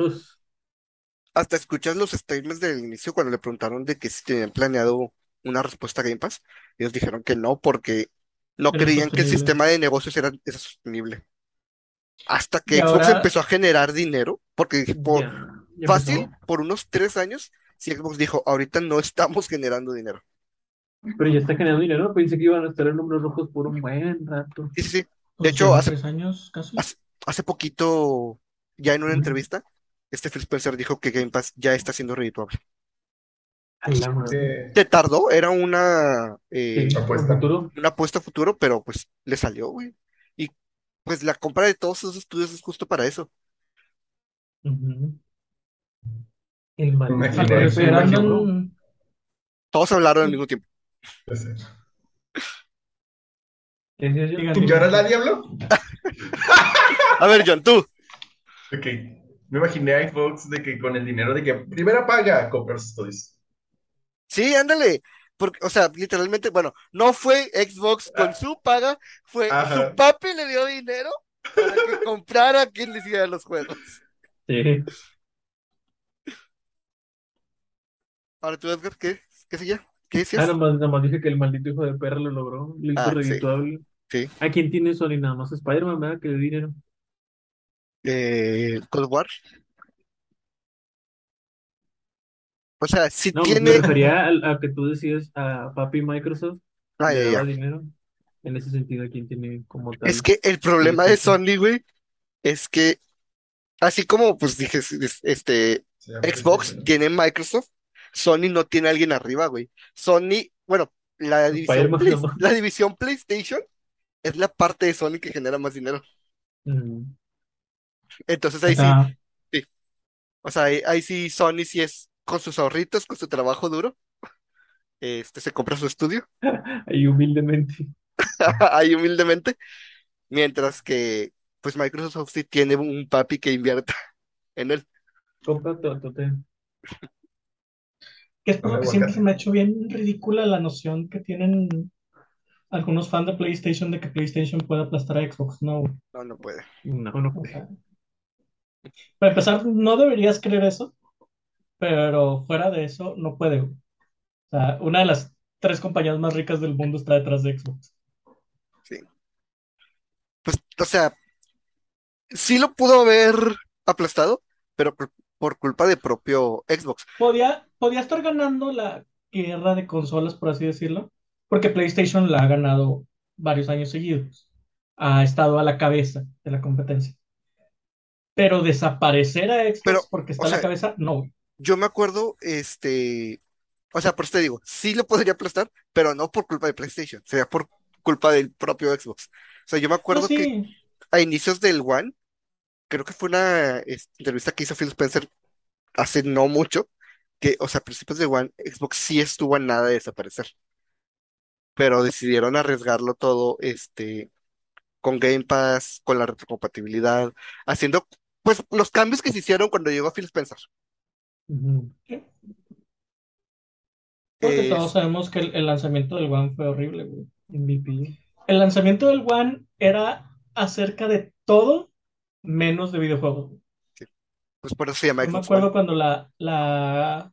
hasta escuchas los statements del inicio cuando le preguntaron de que si tenían planeado una respuesta a Game Pass. Ellos dijeron que no, porque no Era creían que el sistema de negocios era, era sostenible. Hasta que Y Xbox ahora- empezó a generar dinero, porque dije, por, fácil, empezó. por unos tres años, si Xbox dijo, ahorita no estamos generando dinero. Pero ya está generando dinero. Pensé que iban a estar en números rojos por un buen rato. Sí, sí, sí. Pues hecho, hace- tres años casi. hace- Hace poquito, ya en una entrevista, este Phil Spencer dijo que Game Pass ya está siendo redituable. Te tardó, era una, eh, Sí, apuesta. futuro. una apuesta a futuro, pero pues le salió, güey. Y pues la compra de todos esos estudios es justo para eso. Ujú. El Me maldito. imaginé, Al Por me eso parecer imagino. imagino. andan, Todos hablaron al mismo tiempo. ¿Qué yo? ¿Y ahora la diablo? A ver, John, tú. Ok. Me imaginé a Xbox de que con el dinero de que primera paga comprar sus estudios. Sí, ándale. Porque, o sea, literalmente, bueno, no fue Xbox con su paga, fue Ajá. su papi le dio dinero para que comprara quien le hiciera los juegos. Sí. Ahora tú, Edgar, ¿qué? ¿Qué sigue? ¿Qué Ah, decías? nada más, nada más dije que el maldito hijo de perra lo logró. Lo hizo Ah, redituable. Sí. ¿A quién tiene Sony? Nada más Spider-Man, ¿verdad? Que le di dinero. Eh, Cold War. O sea, si No, me tiene. refería a, a que tú decías a papi Microsoft Ah, le ya, daba ya. dinero. En ese sentido, ¿a quién tiene como tal? Es que el problema de? Sony, güey, es que así como, pues dije, es- este, Xbox tiene Microsoft, Sony no tiene a alguien arriba, güey. Sony, bueno, la división, Play- la división PlayStation es la parte de Sony que genera más dinero. Mm. Entonces ahí sí, sea, o sea, ahí, ahí sí Sony sí es con sus ahorritos, con su trabajo duro, este, se compra su estudio, Ahí humildemente. ahí humildemente, mientras que, pues Microsoft sí tiene un papi que invierta en él. Compra todo. Que es por lo Con que siempre se me ha hecho bien ridícula la noción que tienen algunos fans de PlayStation de que PlayStation puede aplastar a Xbox. No. No, no puede. No, no. O sea, para empezar, no deberías creer eso, pero fuera de eso, no puede. O sea, una de las tres compañías más ricas del mundo está detrás de Xbox. Sí. Pues, o sea, sí lo pudo haber aplastado, pero por, por culpa de propio Xbox. Podía, podía estar ganando la guerra de consolas, por así decirlo, porque PlayStation la ha ganado varios años seguidos. Ha estado a la cabeza de la competencia. Pero desaparecer a Xbox Pero, porque está a la cabeza, no. Yo me acuerdo, este, o sea, por eso te digo, sí lo podría aplastar, pero no por culpa de PlayStation, sería por culpa del propio Xbox. O sea, yo me No, acuerdo que a inicios del One, creo que fue una este, entrevista que hizo Phil Spencer hace no mucho, que, o sea, a principios de One, Xbox sí estuvo a nada de desaparecer, pero decidieron arriesgarlo todo, este, con Game Pass, con la retrocompatibilidad, haciendo, pues, los cambios que se hicieron cuando llegó Phil Spencer. Ujú. Porque todos sabemos que el, el lanzamiento del One fue horrible, güey. MVP. el lanzamiento del One era acerca de todo menos de videojuegos. Pues por eso se llama Yo me acuerdo One. cuando la, la,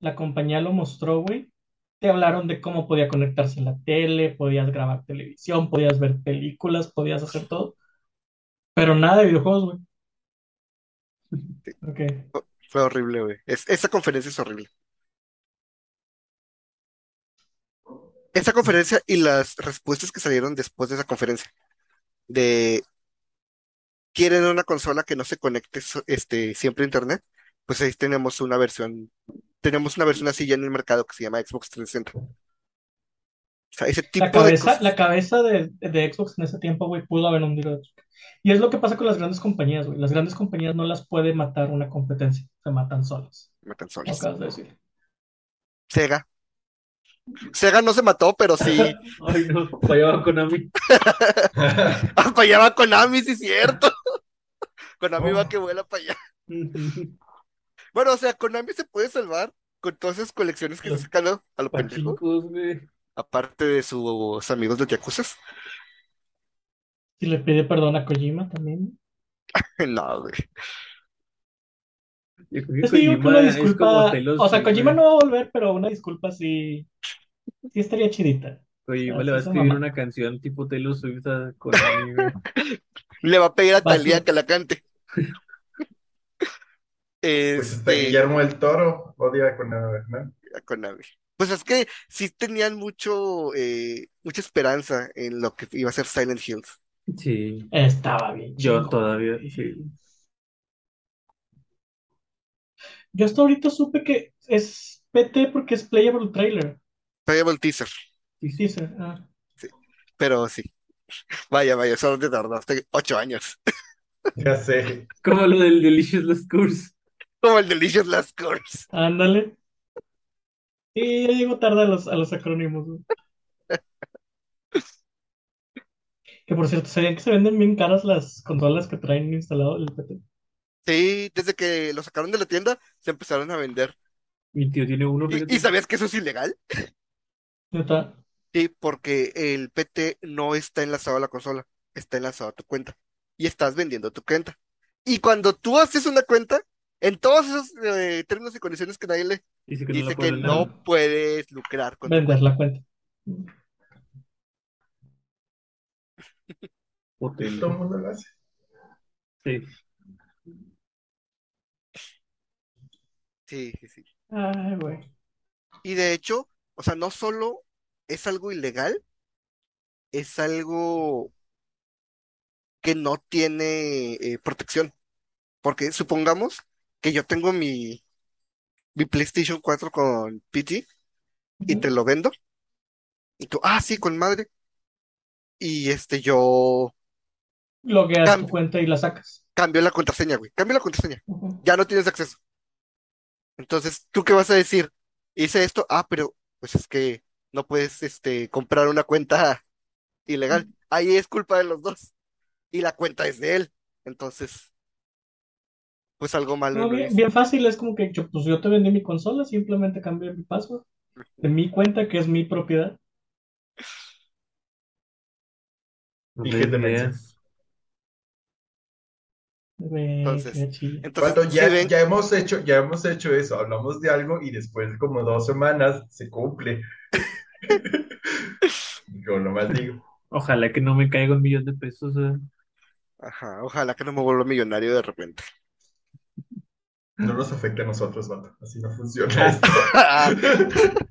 la compañía lo mostró, güey. Te hablaron de cómo podía conectarse a la tele, podías grabar televisión, podías ver películas, podías hacer todo. Pero nada de videojuegos, güey. Ok. Fue horrible, güey. Es- esa conferencia es horrible. Esa conferencia y las respuestas que salieron después de esa conferencia. De quieren una consola que no se conecte este, siempre a internet. Pues ahí tenemos una versión, tenemos una versión así ya en el mercado que se llama Xbox 360. O sea, ese La tipo de cabeza, cosas. la cabeza de, de Xbox en ese tiempo, güey, pudo haber hundido a Xbox. Y es lo que pasa con las grandes compañías, güey. Las grandes compañías no las puede matar una competencia, se matan solas. Matan solas. acabas de decir. Sega. Sega no se mató, pero sí Ay, no, fallaba Konami. apoyaba a Konami, sí es cierto. Konami va Oh. que vuela para allá. Bueno, o sea, Konami se puede salvar con todas esas colecciones que se Los sacan a, a lo pendejo, Pachincos, güey. aparte de sus amigos de Yakuza. Si le pide perdón a Kojima también. No, güey. Yo creo que Es que yo creo que una Kojima es como disculpa, Telos, o sea, güey. Kojima no va a volver, pero una disculpa sí, sí estaría chidita. Kojima le va a sí, escribir mamá. una canción tipo Taylor Swift a Konami, güey. Le va a pedir a tú. que la cante. Pues Este, Guillermo el Toro odia con la, ¿no? a Konami. Pues es que sí tenían mucho, eh, mucha esperanza en lo que iba a ser Silent Hills. Sí, Estaba bien yo todavía, sí. Yo hasta ahorita supe que es PT porque es Playable Trailer. Playable teaser, Sí, sí. Dice, ah. pero sí. Vaya, vaya, solo te tardaste ocho años. Ya sé. Como lo del Delicious Last Course. Como el Delicious Last Course. Ándale. Sí, ya llego tarde a los, a los acrónimos. Que por cierto, ¿sabían que se venden bien caras las consolas que traen instalado el PT? Sí, desde que lo sacaron de la tienda, se empezaron a vender. Mi tío tiene uno, ¿Y, y sabías que eso es ilegal? Neta. Sí, porque el PT no está enlazado a la consola, está enlazado a tu cuenta. Y estás vendiendo tu cuenta. Y cuando tú haces una cuenta, en todos esos eh, términos y condiciones que nadie lee, Dice que no dice que puedes lucrar con Vender la cuenta. Hotel. Todo el mundo lo hace. Sí. Sí, sí, sí. Ay, güey. Y de hecho, o sea, no solo es algo ilegal, es algo que no tiene eh, protección. Porque supongamos que yo tengo mi, mi PlayStation 4 con PT y te lo vendo. Y tú, ah, sí, con madre. Y este, yo Logueas tu Cambio. cuenta y la sacas. cambio la contraseña, güey. Cambio la contraseña. Ya no tienes acceso. Entonces, ¿tú qué vas a decir? Hice esto, ah, pero pues es que no puedes, este, comprar una cuenta ilegal. Ahí es culpa de los dos. Y la cuenta es de él. Entonces, pues algo malo No, bien, fácil, es como que yo, pues yo te vendí mi consola, simplemente cambié mi password de mi cuenta, que es mi propiedad. Y Entonces. Entonces, Cuando ya, ven, ya hemos hecho, ya hemos hecho eso, hablamos de algo y después como dos semanas se cumple. Yo nomás digo. Ojalá que no me caiga un millón de pesos. eh. ajá, ojalá que no me vuelva millonario de repente. No nos afecta a nosotros, vato. Así no funciona esto.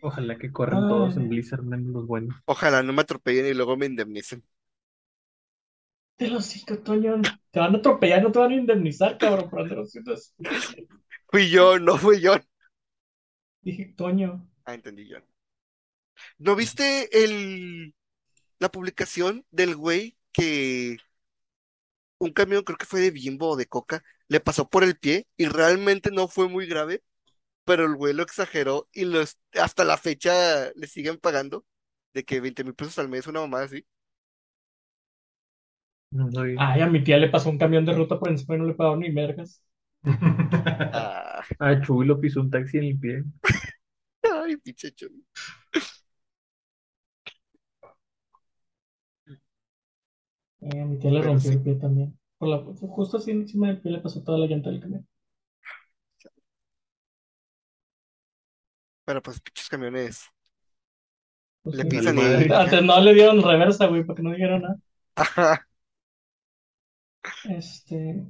Ojalá que corran Ay. todos en Blizzard, menos los buenos. Ojalá no me atropellen y luego me indemnicen. Te lo sigo, Toño. Te van a atropellar, no te van a indemnizar, cabrón, por andar haciendo eso. Fui yo, no fui yo. Dije, Toño. Ah, entendí yo. ¿No viste el la publicación del güey que un camión, creo que fue de Bimbo o de Coca, le pasó por el pie y realmente no fue muy grave, pero el güey lo exageró y los, hasta la fecha le siguen pagando de que 20 mil pesos al mes, una mamada así. No soy. Ay, a mi tía le pasó un camión de ruta por encima y no le pagó ni mergas. Ah, Ah, Chuy lo pisó un taxi en el pie. Ay, pinche Chun. Eh, mi tía le Pero rompió sí. el pie también. Por la, justo así encima del pie le pasó toda la llanta del camión. Pero pues pinches camiones Pues le sí. pisan y. madre. Antes no le dieron reversa, güey, para que no dijeran nada. Ajá. Este.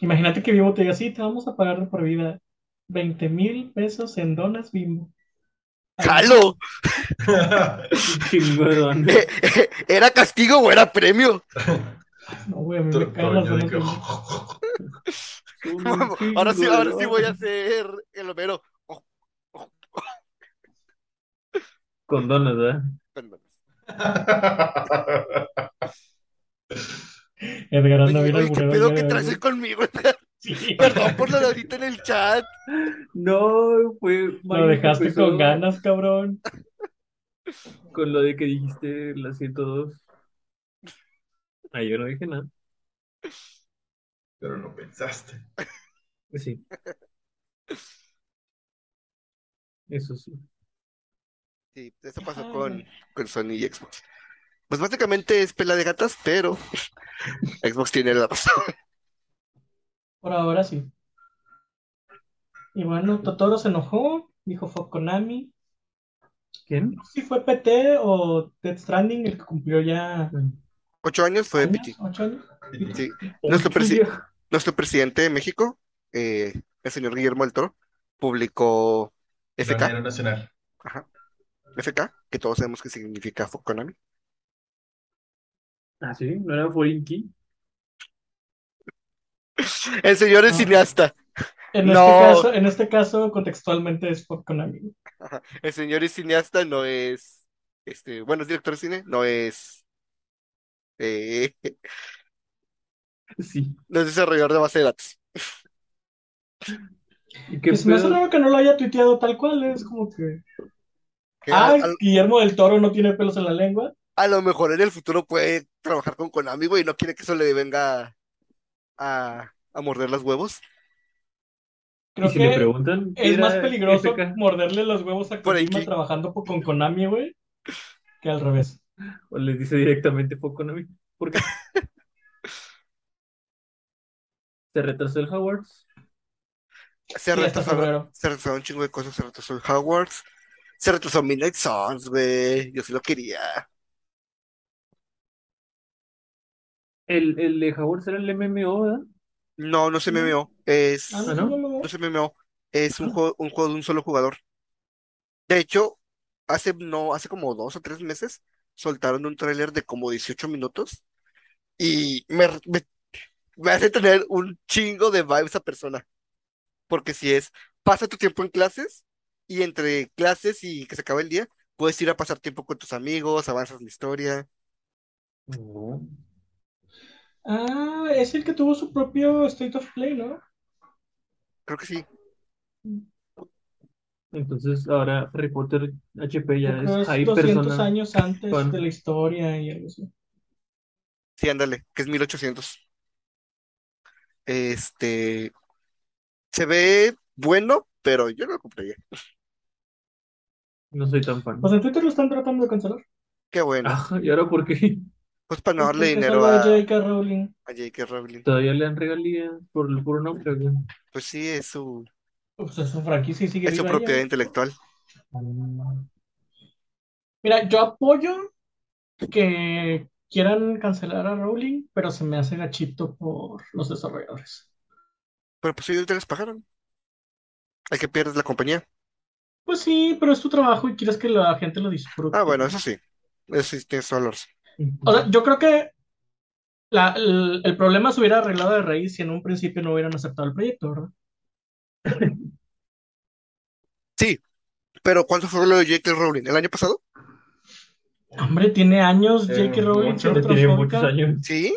Imagínate que Vivo te diga, sí, te vamos a pagar por vida 20 mil pesos en donas Bimbo. ¡Jalo! Eh, ¿Era castigo o era premio? No, güey, a mí me caen las donas Bimbo. Ahora sí, ahora sí voy a hacer el Homero. Con donas, ¿verdad? perdón. Edgar anda Oye, bien oye, ¿qué pedo que de traes conmigo? Sí. Perdón por la ahorita en el chat. No, fue Lo dejaste empezó con ganas, cabrón. Con lo de que dijiste la 102. Ah, yo no dije nada. Pero lo pensaste. Sí. Eso sí. Sí, eso pasó con, con Sony y Xbox. Pues básicamente es pela de gatas, pero Xbox tiene la razón. Por ahora sí. Y bueno, Totoro se enojó, dijo fue Konami. ¿Quién? No sé si fue PT o Death Stranding el que cumplió ya Ocho años fue años, PT. ocho años. Sí. Nuestro, presi- presidente de México, eh, el señor Guillermo del Toro, publicó FK, Nacional. ajá, FK, que todos sabemos que significa Fuck Konami. Ah, sí, no era Foreign Key. El señor es No. cineasta, En No. este caso, en este caso, contextualmente es por Konami. ajá, el señor es cineasta, no es, este, bueno, es director de cine, no es, eh, Sí. no es desarrollador de base de datos. ¿Y qué Que se me hace raro que no lo haya tuiteado tal cual, es como que. Ah, Guillermo del Toro no tiene pelos en la lengua. A lo mejor en el futuro puede trabajar con Konami, güey, y no quiere que eso le venga a, a morder los huevos. Creo si le que preguntan, es más era peligroso FK, morderle los huevos a Por Kojima trabajando con Konami, güey, que al revés. o les dice directamente fue Konami. ¿Por qué? Se retrasó el Hogwarts. Se retrasó, se retrasó un chingo de cosas, se retrasó el Hogwarts, se retrasó Midnight Suns, güey, yo sí lo quería. El, el de Hogwarts era el MMO, ¿verdad? No, no No. MMO, es, Ah, Ah, no, ¿no? se MMO, es un Ah. juego, un juego de un solo jugador. De hecho, hace, no, hace como dos o tres meses soltaron un tráiler de como 18 minutos y me, me, me hace tener un chingo de vibes esa persona. Porque si es, pasa tu tiempo en clases y entre clases y que se acaba el día, puedes ir a pasar tiempo con tus amigos, avanzas la historia. No. Ah, es el que tuvo su propio State of Play, ¿no? Creo que sí. Entonces ahora Harry Potter HP ya creo es es High 200 Persona años antes Fan. de la historia y algo así. Sí, ándale, que es 1800. Este, se ve bueno, pero yo no lo compraría. No soy tan fan. Pues en Twitter lo están tratando de cancelar. Qué bueno. Ah, ¿y ahora por qué? Pues para no darle dinero solo a, J.K. Rowling. a J.K. Rowling. Todavía le dan regalías por el puro nombre. Pues sí, es su, Pues es su franquicia y sigue es su propiedad ella. intelectual. Mira, yo apoyo que quieran cancelar a Rowling, pero se me hace gachito por los desarrolladores. Pero pues ellos ya les pagaron. Hay que pierdes la compañía. Pues sí, pero es tu trabajo y quieres que la gente lo disfrute. Ah, bueno, eso sí. Eso sí tienes razón. O sea, yo creo que la- el, el problema se hubiera arreglado de raíz si en un principio no hubieran aceptado el proyecto, ¿verdad? Sí, pero ¿cuánto fue lo de J.K. Rowling? ¿El año pasado? Hombre, tiene años Eh, J.K. Rowling mucho. tiene muchos transfóbica. años. ¿Sí?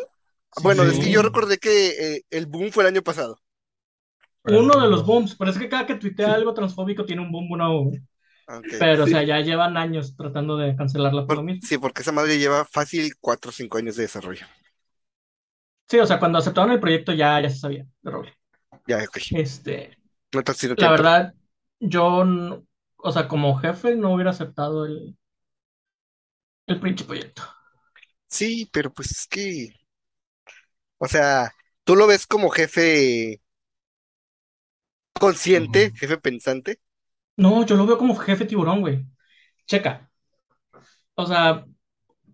Bueno, es que yo recordé que eh, el boom fue el año pasado. Uno de los booms, pero es que cada que tuitea Sí. algo transfóbico tiene un boom nuevo. Pero, o Sí. sea, ya llevan años tratando de cancelarla por Por- lo mismo. sí, porque esa madre lleva fácil 4 o 5 años de desarrollo. Sí, o sea, cuando aceptaron el proyecto ya, ya se sabía de Rowling. Ya, ok. Este, No, la verdad, yo, o sea, como jefe no hubiera aceptado el, el pinche proyecto. Sí, pero pues es que, o sea, tú lo ves como jefe consciente, jefe pensante. No, yo lo veo como jefe tiburón, güey. Checa. O sea,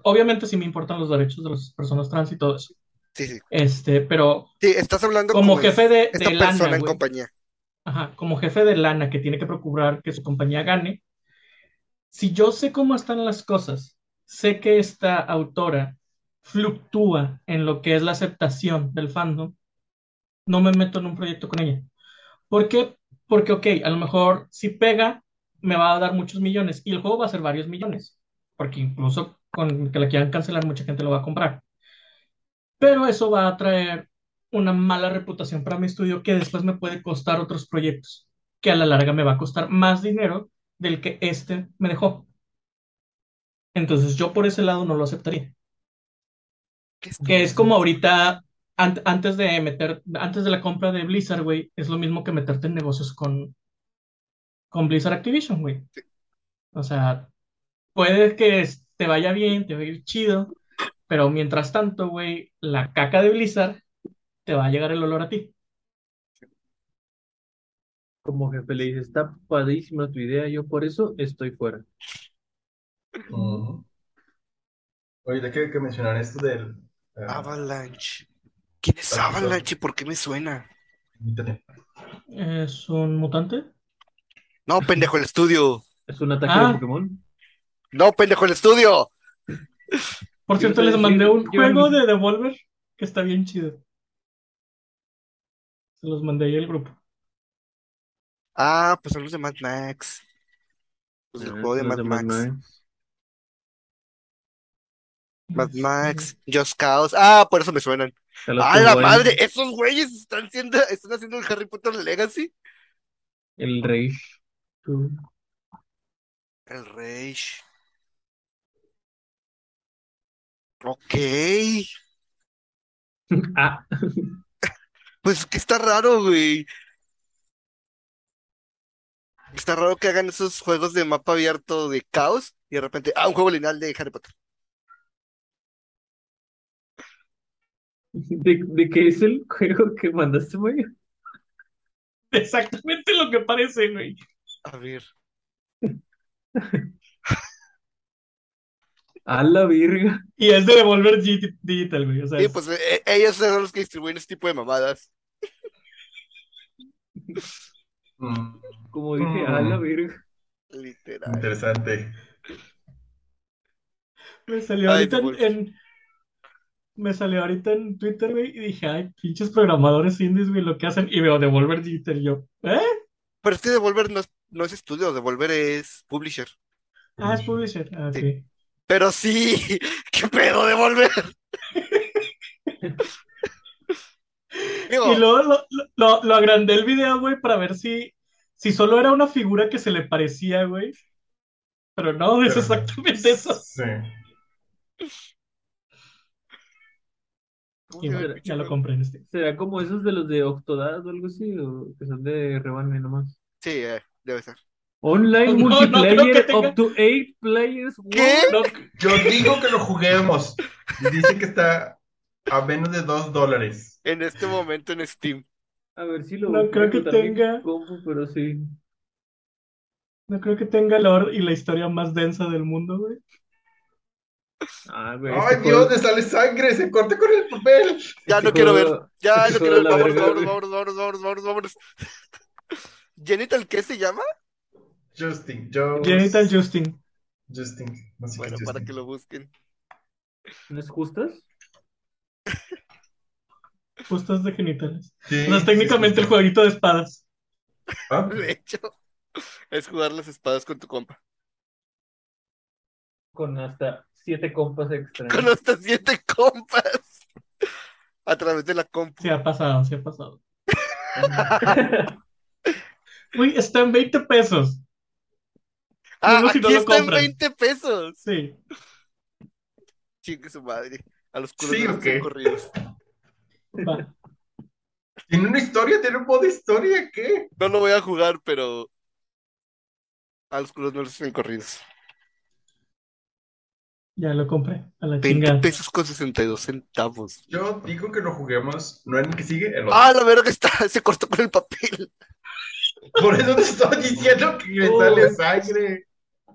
obviamente sí me importan los derechos de las personas trans y todo eso. Sí, sí. Este, pero Sí, estás hablando como como jefe de, esta de persona lana, en güey. compañía. Ajá, como jefe de lana que tiene que procurar que su compañía gane. Si yo sé cómo están las cosas, sé que esta autora fluctúa en lo que es la aceptación del fandom, no me meto en un proyecto con ella. ¿Por qué? Porque, ok, a lo mejor si pega, me va a dar muchos millones y el juego va a ser varios millones, porque incluso con que la quieran cancelar, mucha gente lo va a comprar. Pero eso va a traer una mala reputación para mi estudio que después me puede costar otros proyectos, que a la larga me va a costar más dinero del que este me dejó. Entonces yo por ese lado no lo aceptaría. ¿Qué Que es como ahorita, antes de meter, antes de la compra de Blizzard, güey, es lo mismo que meterte en negocios con, con Blizzard Activision, güey. O sea, puede que te vaya bien, te va a ir chido, pero mientras tanto, güey, la caca de Blizzard te va a llegar el olor a ti. Como jefe le dice, está padrísima tu idea, yo por eso estoy fuera. Oye, ya que, que mencionar esto del... ah, Avalanche. ¿Quién es Ah, Avalanche? ¿Por qué me suena? ¿Es un mutante? No, pendejo, el estudio. Es un ataque Ah. de Pokémon. No, pendejo, el estudio. Por cierto, les mandé un juego de Devolver que está bien chido. Se los mandé ahí al grupo. Ah, pues son los de Mad Max. Pues el Ah, juego de Mad Max. Max. Mad Max, Just Cause. Ah, por eso me suenan. ¡Ah, la madre! Esos güeyes están haciendo, están haciendo el Harry Potter Legacy. El Rage. El Rage. Ok. Ah, Pues que está raro, güey. Está raro que hagan esos juegos de mapa abierto de caos y de repente, ah, un juego lineal de Harry Potter. ¿de, de qué es el juego que mandaste, güey? Exactamente lo que parece, güey. A ver. A la virga. Y es de Devolver Gi- Digital, güey. O sea, Sí, es- pues eh, ellos son los que distribuyen este tipo de mamadas. Como dije, a la Mm. virga. Literal. interesante. me salió Ay, ahorita en, Devolver. en- me salió ahorita en Twitter, güey, y dije, ay, pinches programadores indies, güey, lo que hacen. Y veo Devolver Digital y yo, ¿eh? Pero es que Devolver no es, no es estudio, Devolver es publisher. Ah, es Publisher. Ah. Sí. Pero sí, ¿qué pedo Devolver? Digo, Y luego lo, lo, agrandé el video, güey, para ver si, si solo era una figura que se le parecía, güey. Pero no, es exactamente eso. Sí. ¿Cómo Y se llama bueno, el pinche ya lo compré este. ¿Será como esos de los de Octodad o algo así? ¿O que son de rebane nomás? Sí, eh, debe ser. Online No, no creo multiplayer up to 8 players. ¿Qué? No, Yo digo que lo juguemos. Y dice que está a menos de dos dólares. En este momento en Steam. A ver si lo No creo que tenga. compu, pero sí. no creo que tenga el lore y la historia más densa del mundo, güey. Ah, güey, ¡Ay, este Dios! juego- ¡Le sale sangre! ¡Se corta con el papel! Ya este no quiero ver. Ya este no quiero ver. Vámonos, vámonos, vámonos, vámonos, vámonos, vámonos, vámonos. ¿Genital qué se llama? Justin, Joe. Genital Justin. Justin. No sé Bueno, para Justin. que lo busquen. ¿No es justas? Justas de genitales. Sí, O sea, es técnicamente sí, el jueguito de espadas. Ah, De hecho, es jugar las espadas con tu compa. Con hasta 7 compas extra. Con hasta siete compas. A través de la compu. Sí ha pasado, sí ha pasado. Uy, está en 20 pesos. Ah, no aquí está en compras. 20 pesos. Sí. Chingue su madre. A los culos Sí, de los corridos. Va. ¿Tiene una historia? ¿Tiene un modo historia? ¿Qué? No lo voy a jugar, pero. A los culos no hacen corridos. Ya lo compré. A la 20 chingada. pesos con 62 centavos. Yo digo que lo juguemos, no en el que sigue, el otro. Ah, la verga está, se cortó con el papel. Por eso te estoy diciendo que Oh. sale sangre.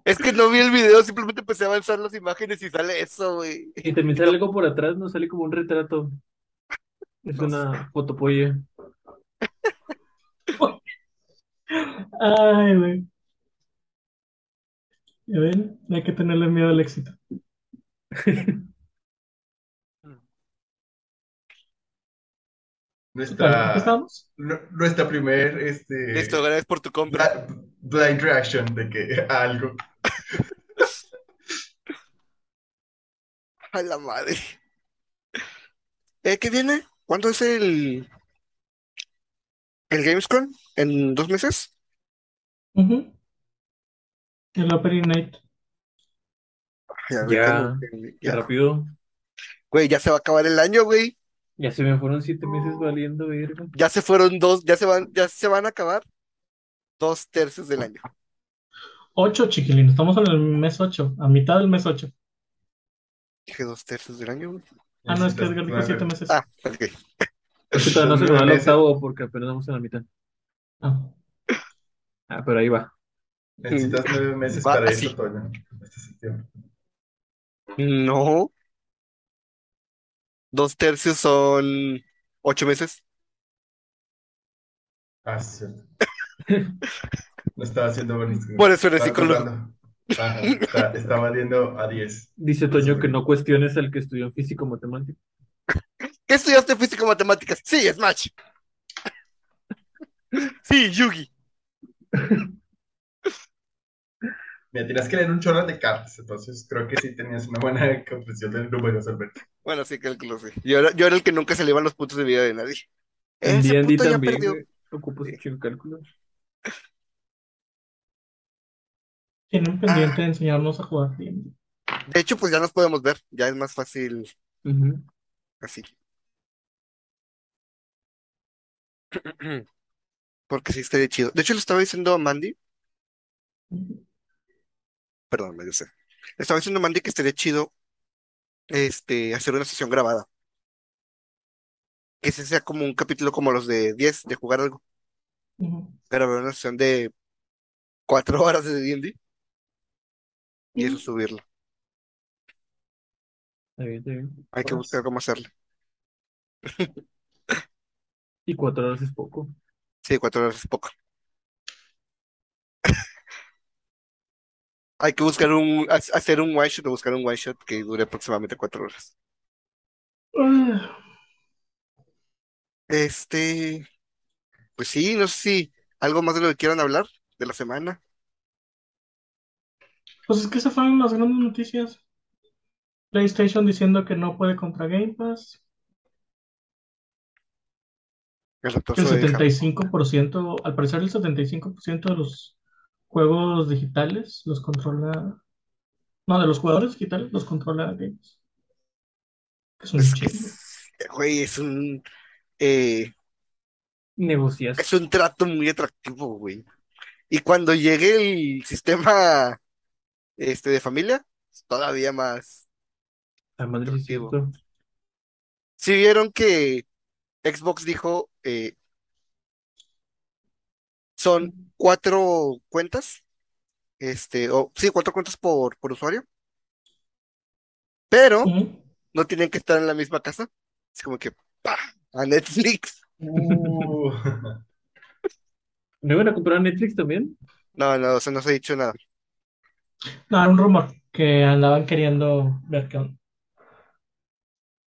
Es que no vi el video, simplemente empecé a avanzar las imágenes y sale eso, güey. Y también sale algo por atrás, ¿no? Sale como un retrato. Es No una fotopolla. Ay, güey. Ya ven, no hay que tenerle miedo al éxito. ¿Qué Nuestra, estamos? nu- nuestra primer este, Listo, gracias por tu compra. blind reaction de que a algo. A la madre. Eh, ¿qué viene? ¿Cuándo es el, el Gamescom? ¿En dos meses? Ujú. El Opening Night. A Ya, ¿cómo que- Qué ya. rápido. Güey, ya se va a acabar el año, güey. Ya se me fueron siete meses valiendo, verga. Ya se fueron dos, ya se van, ya se van a acabar dos tercios del año. Ocho, chiquilín. Estamos en el mes 8, a mitad del mes 8. Dije dos tercios del año, güey. Ah, no, es que Edgar dijo. 7 meses. Ah, ok. Es que todavía no se nos da el octavo porque apenas vamos en la mitad. Ah. Ah, pero ahí va. Necesitas nueve meses Va para así. eso, Toño. Este septiembre. No. Dos tercios son ocho meses. Ah, sí, cierto. No estaba haciendo bonito. Por eso eres Estaba psicólogo. contando. Ajá, está, está valiendo a 10. Dice Toño que no cuestiones al que estudió físico matemático. ¿Qué estudiaste física o matemáticas? Sí, Smash. Sí, Yugi. Mira, tienes que leer un chorro de cartas, entonces creo que sí tenías una buena comprensión del número, Alberto. Bueno, sí, cálculo, sí. Yo era, yo era el que nunca se le iban los puntos de vida de nadie. En Ese D&D puto ya también, perdió. Ocupo su chingo cálculo. Tienen pendiente de enseñarnos a jugar bien. De hecho, pues ya nos podemos ver. Ya es más fácil Ujú. así. Porque sí estaría chido. De hecho, le estaba diciendo a Mandy, me dio sed. Le estaba diciendo Mandy que estaría chido este, hacer una sesión grabada. Que ese sea como un capítulo como los de 10, de jugar algo. Ujú. Pero ver una sesión de 4 horas de D&D y eso subirlo. Está bien, está bien. Hay que buscar cómo hacerlo. Y cuatro horas es poco. Sí, 4 horas es poco. Hay que buscar un, ha- hacer un one shot o buscar un one shot que dure aproximadamente 4 horas. Ah, Este, pues sí, no sé si algo más de lo que quieran hablar de la semana. Pues es que esas fueron las grandes noticias. PlayStation diciendo que no puede contra Game Pass. El Que el de Java. 75%, al parecer el 75% de los juegos digitales los controla. No, de los jugadores digitales los controla Game Pass. Que es un Es que, es- güey, es un, eh, Negocias. es un trato muy atractivo, güey. Y cuando llegue el sistema, este, de familia, todavía más sí es atractivo. Si vieron que Xbox dijo, eh, son cuatro cuentas, este, o sí, cuatro cuentas por, por usuario, pero no tienen que estar en la misma casa. Es como que, ¡pah! a Netflix. Uh, ¿No iban a comprar Netflix también? No, no, o sea, no se ha dicho nada. No, era un rumor que andaban queriendo ver qué onda.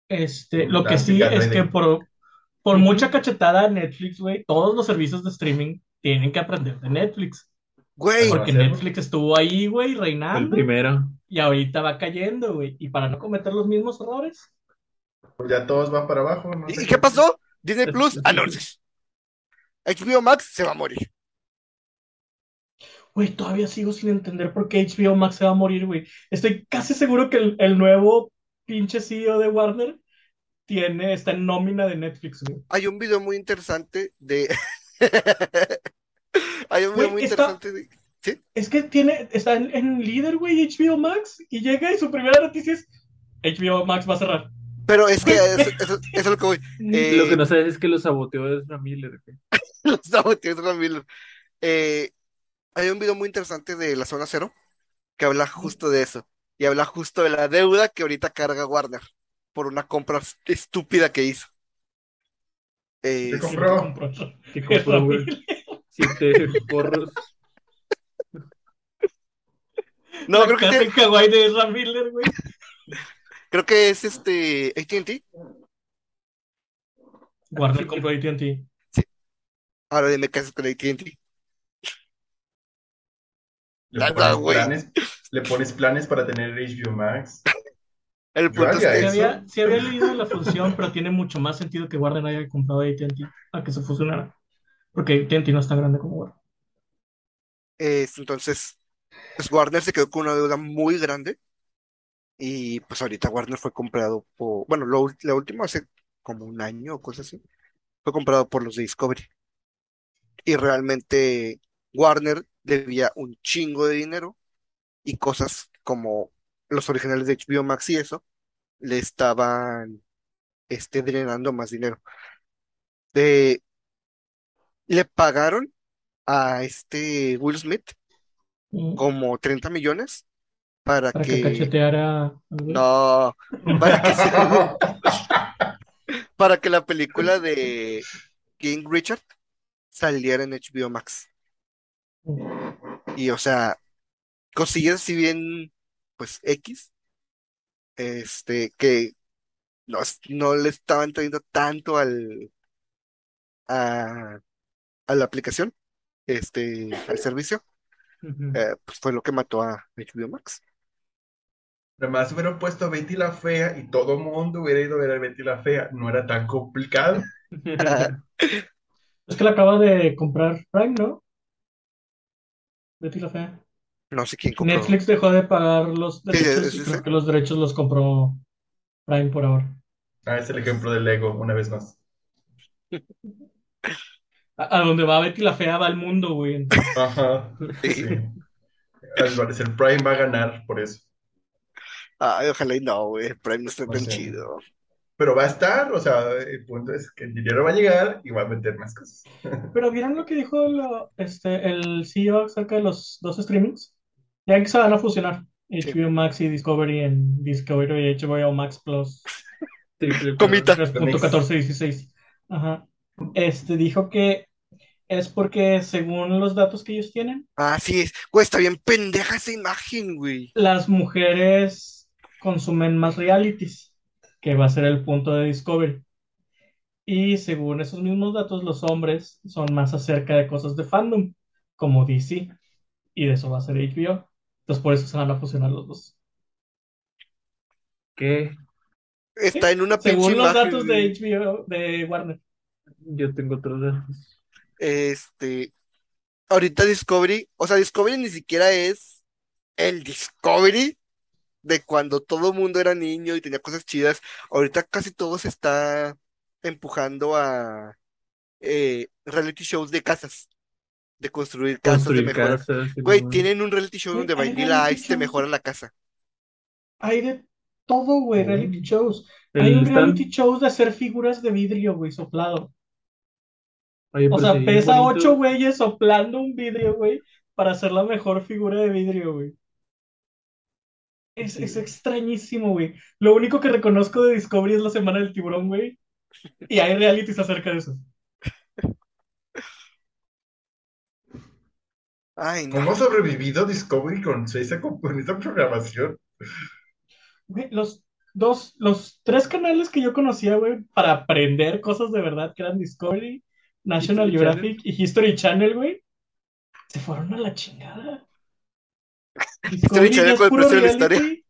Este, lo que sí es que por, por mucha cachetada Netflix, güey, todos los servicios de streaming tienen que aprender de Netflix. Güey, Porque? Netflix estuvo ahí, güey, El reinando primero. y ahorita va cayendo, güey. Y para no cometer los mismos errores, Pues ya todos van para abajo. no ¿y sé y qué pasó? Disney Plus, es- anuncios. HBO Max se va a morir. güey, todavía sigo sin entender por qué HBO Max se va a morir, güey. Estoy casi seguro que el, el nuevo pinche CEO de Warner tiene, está en nómina de Netflix, güey. Hay un video muy interesante de. Hay un video muy está- interesante de. Es que tiene, está en, en líder, güey, HBO Max, y llega y su primera noticia es HBO Max va a cerrar. Pero es que eso, eso- eso es lo que voy. Eh, Lo que no sabes es que lo saboteó Ezra Miller. güey. Lo saboteó Ezra Miller. Eh, hay un video muy interesante de la zona cero que habla justo de eso. Y habla justo de la deuda que ahorita carga Warner por una compra estúpida que hizo. Eh, ¿Qué compró? Compró. Que compró, güey, siete porros. no, La creo que, en Hawái de Ezra Miller, güey. creo que es este AT&T. Warner compró AT&T. Ahora dime qué haces con AT&T. Le pones, planes, le pones planes para tener HBO Max. El punto es que Sí sí había leído la función, pero tiene mucho más sentido que Warner haya comprado AT&T a que se fusionara. Porque AT&T no es tan grande como Warner. es, entonces, pues Warner se quedó con una deuda muy grande. Y pues ahorita Warner fue comprado por, bueno, lo la última hace como un año o cosas así, fue comprado por los de Discovery. Y realmente Warner debía un chingo de dinero y cosas como los originales de HBO Max y eso le estaban este, drenando más dinero. De- le pagaron a este Will Smith Mm. como 30 millones para Para que que cacheteara. no, para que se- para que la película de King Richard saliera en HBO Max. Y o sea, cosillas si bien, pues X, este, que no, no le estaban trayendo tanto al, a, a la aplicación, este, al servicio, eh, pues fue lo que mató a HBO Max. Además hubieran puesto Betty la Fea y todo mundo hubiera ido a ver a Betty la Fea. No era tan complicado. Es que la acaba de comprar Prime, ¿no? Betty la Fea. No sé quién compró. Netflix dejó de pagar los sí, derechos sí, y sí. creo que los derechos los compró Prime por ahora. Ah, es el ejemplo del Lego, una vez más. A, a donde va Betty la Fea va el mundo, güey. Ajá. Sí. Sí. Al parecer Prime va a ganar por eso. Ay, ojalá y no, güey, el Prime no está No tan chido. Pero va a estar, o sea, el punto es que el dinero va a llegar y va a meter más cosas. Pero ¿vieron lo que dijo lo- este, el CEO acerca de los dos streamings? Ya que se van a fusionar HBO Max y Discovery en Discovery y HBO Max Plus Comita. 3.1416. Ajá. Este dijo que es porque según los datos que ellos tienen, Ah, sí, es. Güey, está bien pendeja esa imagen, güey. las mujeres consumen más realities, que va a ser el punto de Discovery. Y según esos mismos datos, los hombres son más acerca de cosas de fandom, como DC, y de eso va a ser HBO. Entonces por eso se van a fusionar los dos. ¿Qué? Está en una pinche Según los imagen, datos güey. de HBO, de Warner. Yo tengo otros datos. Este, ahorita Discovery, o sea, Discovery ni siquiera es el Discovery de cuando todo el mundo era niño y tenía cosas chidas. Ahorita casi todo se está empujando a eh, reality shows de casas, de construir casas, de mejorar. casas. Güey, tienen un reality show donde Vanilla Ice te shows. mejora la casa. Hay de todo, güey, reality shows. Hay un reality show de hacer figuras de vidrio, güey, soplado. Oye, O pero sea, pesa bonito. ocho güeyes soplando un vidrio, güey, para hacer la mejor figura de vidrio, güey. Es, es extrañísimo, güey. Lo único que reconozco de Discovery es la semana del tiburón, güey. Y hay realities acerca de eso. Ay, no. ¿Cómo ha sobrevivido Discovery con esa, con esa programación? Güey, los dos, los tres canales que yo conocía, güey, para aprender cosas de verdad, que eran Discovery, National History Geographic y History Channel, güey, se fueron a la chingada. History Channel con el de la historia. reality.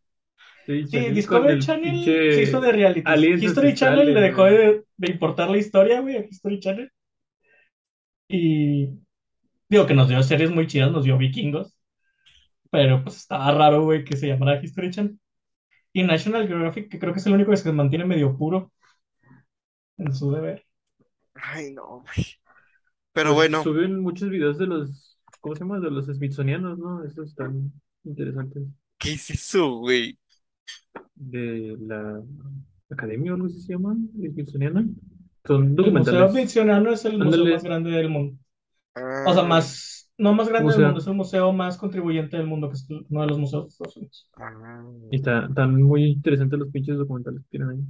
Sí, Sí, Discovery el Channel pinche se hizo de reality. aliens History Channel le dejó de, de importar la historia, güey, a History Channel. Y digo que nos dio series muy chidas, nos dio Vikingos. Pero pues estaba raro, güey, que se llamara History Channel. Y National Geographic, que creo que es el único que se mantiene medio puro en su deber. Ay, no, güey. Pero Pues bueno, Suben muchos videos de los ¿cómo se llama? De los Smithsonianos, ¿no? Esos están interesantes. ¿Qué es eso, güey? De la academia o algo así se llama, Smithsoniana. Son El Museo documentales. Smithsoniano es el museo más grande del mundo. Ah, O sea, más, no más grande del mundo, es el museo más contribuyente del mundo, que es uno de los museos de Estados Unidos. ah. Y está- están muy interesantes los pinches documentales que tienen ahí.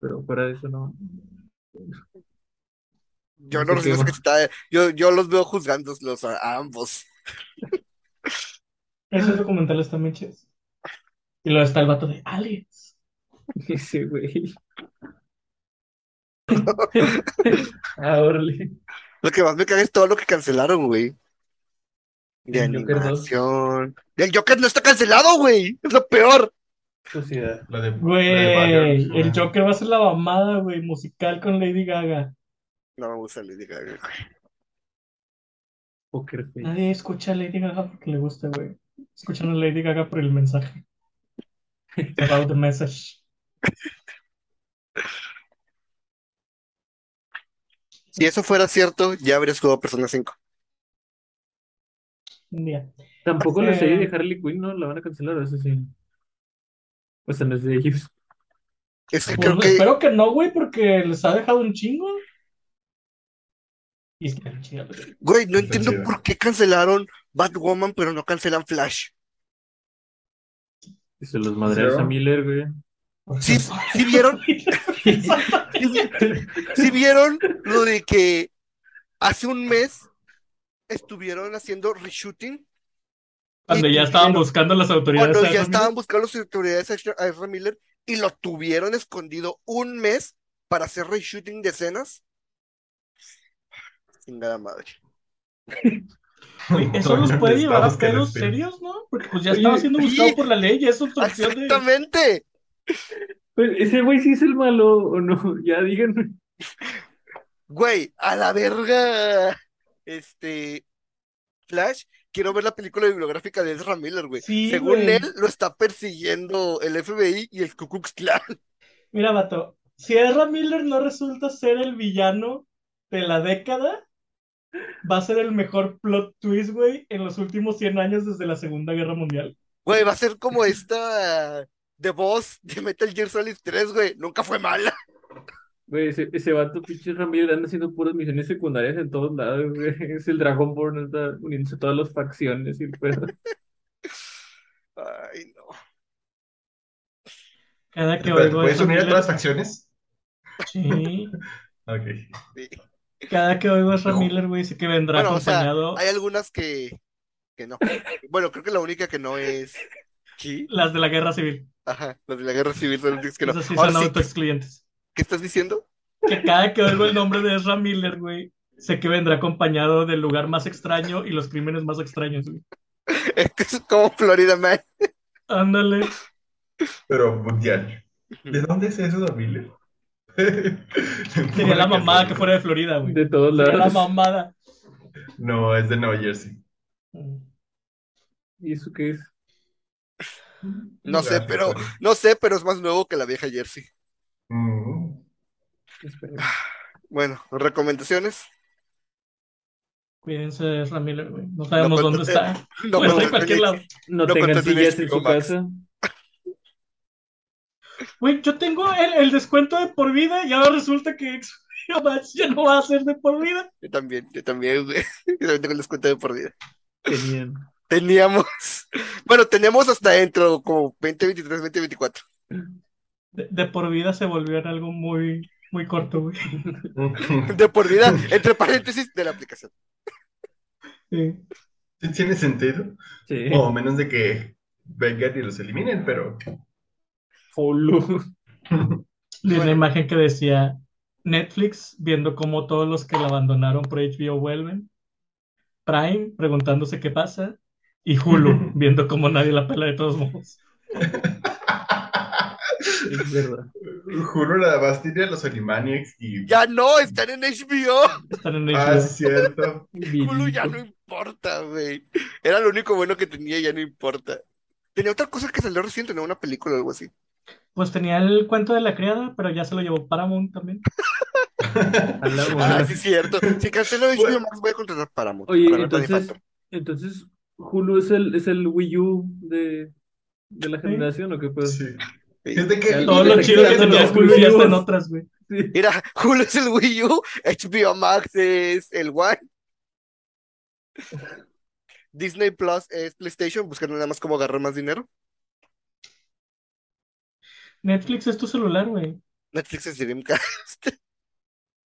Pero fuera de eso no. Yo No cachetada. Yo, yo los veo juzgándolos a, a ambos. Esos documentales también chidos. Y luego está el vato de Aliens. Ese güey. Ah, órale. Lo que más me caga es todo lo que cancelaron, güey. De El Joker 2. animación. El Joker no está cancelado, güey. Es lo peor. Sociedad. La de, la de Güey, Warriors, el. Joker va a ser la mamada, güey, musical con Lady Gaga. No me gusta Lady Gaga, güey. Poker Face. Nadie escucha a Lady Gaga porque le gusta, güey. Escuchan a Lady Gaga por el mensaje. It's about the message. Si eso fuera cierto, ya habrías jugado Persona 5. Un día. Tampoco la serie de Harley Quinn, ¿no? La van a cancelar, eso sí. O sea, no es de ellos. Es que Pues, creo que, espero que no, güey, porque les ha dejado un chingo. Y pues, güey, no entiendo chido. por qué cancelaron Batwoman, pero no cancelan Flash. Y se los madreas a. Miller, güey. Sí, sí vieron, sí vieron lo de que hace un mes estuvieron haciendo reshooting Cuando Y ya estaban buscando las autoridades. cuando ya estaban buscando las autoridades a Ezra Miller y lo tuvieron escondido un mes para hacer reshooting de escenas. Chingada madre. Güey, eso Todavía los no puede llevar a pedos serios, ¿no? Porque pues ya Oye, estaba siendo buscado sí. por la ley, ya es obstrucción de. Exactamente. Pues, ¿ese güey sí es el malo o no? Ya díganme. Güey, a la verga. Este. Flash, quiero ver la película bibliográfica de Ezra Miller, güey. Sí, Según güey. él, lo está persiguiendo el FBI y el Ku Klux Klan. Mira, vato, si Ezra Miller no resulta ser el villano de la década, va a ser el mejor plot twist, güey, en los últimos 100 años desde la Segunda Guerra Mundial. Güey, va a ser como esta The Boss de Metal Gear Solid 3, güey. Nunca fue mala. Güey, ese, ese vato, pinche Ramírez, anda haciendo puras misiones secundarias en todos lados, güey. Es el Dragonborn, está uniéndose a todas las facciones y el pedo. Ay, no. Cada que oigo ¿Puedes unir a todas las facciones? sí, Ok. Sí. cada que oigo a Ezra No. Miller, güey, sé que vendrá Bueno, o sea, acompañado hay algunas que, que no. Bueno, creo que la única que no es. ¿Sí? las de la Guerra Civil. Ajá, las de la guerra civil son las únicas que no. Esas sí Ahora son sí, autoexcluyentes. ¿Qué estás diciendo? Que cada que oigo el nombre de Ezra Miller, güey, sé que vendrá acompañado del lugar más extraño y los crímenes más extraños, güey. Es que es como Florida Man. Ándale. Pero mundial. ¿De dónde es eso, Miller? Sería la mamada que fuera de Florida, güey. De todos Sería la lados. mamada. No, es de Nueva Jersey. ¿Y eso qué es? No sé, pero, no sé, pero es más nuevo que la vieja Jersey. Bueno, recomendaciones. Cuídense Miller, güey. No sabemos No, dónde pues, está. No, estar pero- en cualquier lado. No No tengan sillas en su Max. casa. Güey, yo tengo el, el descuento de por vida y ahora resulta que HBO Max ya no va a ser de por vida. Yo también, yo también, güey. Yo también tengo el descuento de por vida. Tenían. Teníamos, bueno, teníamos hasta dentro como 2023, 2024. De, de por vida se volvió en algo muy, muy corto, güey. De por vida, entre paréntesis de la aplicación. Sí. Sí tiene sentido. Sí. O a menos de que vengan y los eliminen, pero Hulu. Vi una imagen que decía Netflix viendo cómo todos los que la abandonaron por HBO vuelven. Prime preguntándose qué pasa. Y Hulu viendo cómo nadie la pela de todos modos. Es verdad. Juro la más tiene a los Animaniacs y... Ya no, están en HBO. Están en Ah, HBO. sí, cierto. Hulu ya no importa, güey. Era lo único bueno que tenía, ya no importa. Tenía otra cosa que salió reciente, ¿no? Una película o algo así. Pues tenía el cuento de la criada, pero ya se lo llevó Paramount también. Ah, sí, es cierto. Si cancelo HBO Max, voy a contratar Paramount. Oye, para entonces, entonces, Hulu es el, es el Wii U de, de la Sí. generación, ¿o qué pues? Sí. Sí. Fíjate que Ya Todo Mira, lo te chido que quedan tenía los exclusivo Wii hasta en Us. otras, güey. Sí. Mira, Hulu es el Wii U, HBO Max es el One. Disney Plus es PlayStation, buscando nada más cómo agarrar más dinero. Netflix es tu celular, güey. Netflix es Dreamcast.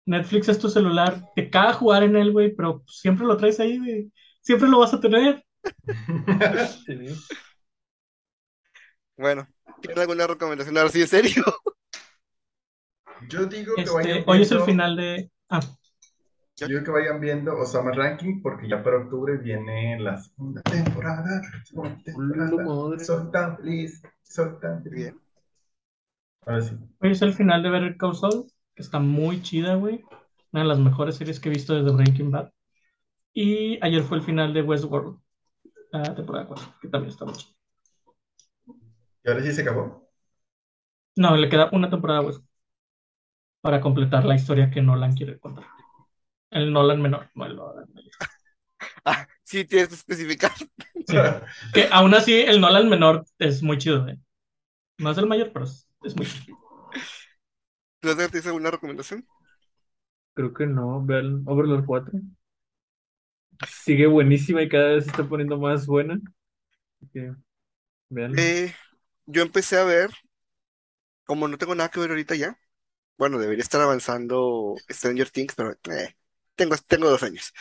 Netflix es tu celular. Te caga jugar en él, güey, pero siempre lo traes ahí, güey. Siempre lo vas a tener. Sí. Bueno, ¿tienes alguna recomendación ahora sí en serio? Yo digo que Este, vayan hoy es el viendo- final de. Ah, Yo digo que vayan viendo Osama Ranking porque ya para octubre viene la segunda temporada. segunda temporada. Soy tan feliz, soy tan feliz. Bien. Ahora sí. hoy es el final de Better Call Saul, que está muy chida, güey. Una de las mejores series que he visto desde Breaking Bad. Y ayer fue el final de Westworld, la temporada 4, que también está muy chida. ¿Y ahora sí se acabó? No, le queda una temporada, güey, para completar la historia que Nolan quiere contar. El Nolan menor, no el Nolan mayor. Ah, sí, tienes que especificar. Sí. Que aún así, el Nolan menor es muy chido, ¿eh? No es el mayor, pero es, es muy chido. ¿Tú tienes alguna recomendación? Creo que no, vean Overlord 4. Sigue buenísima y cada vez se está poniendo más buena. Así que, vean. Eh, yo empecé a ver, como no tengo nada que ver ahorita ya, bueno, debería estar avanzando Stranger Things, pero eh, tengo, tengo dos años.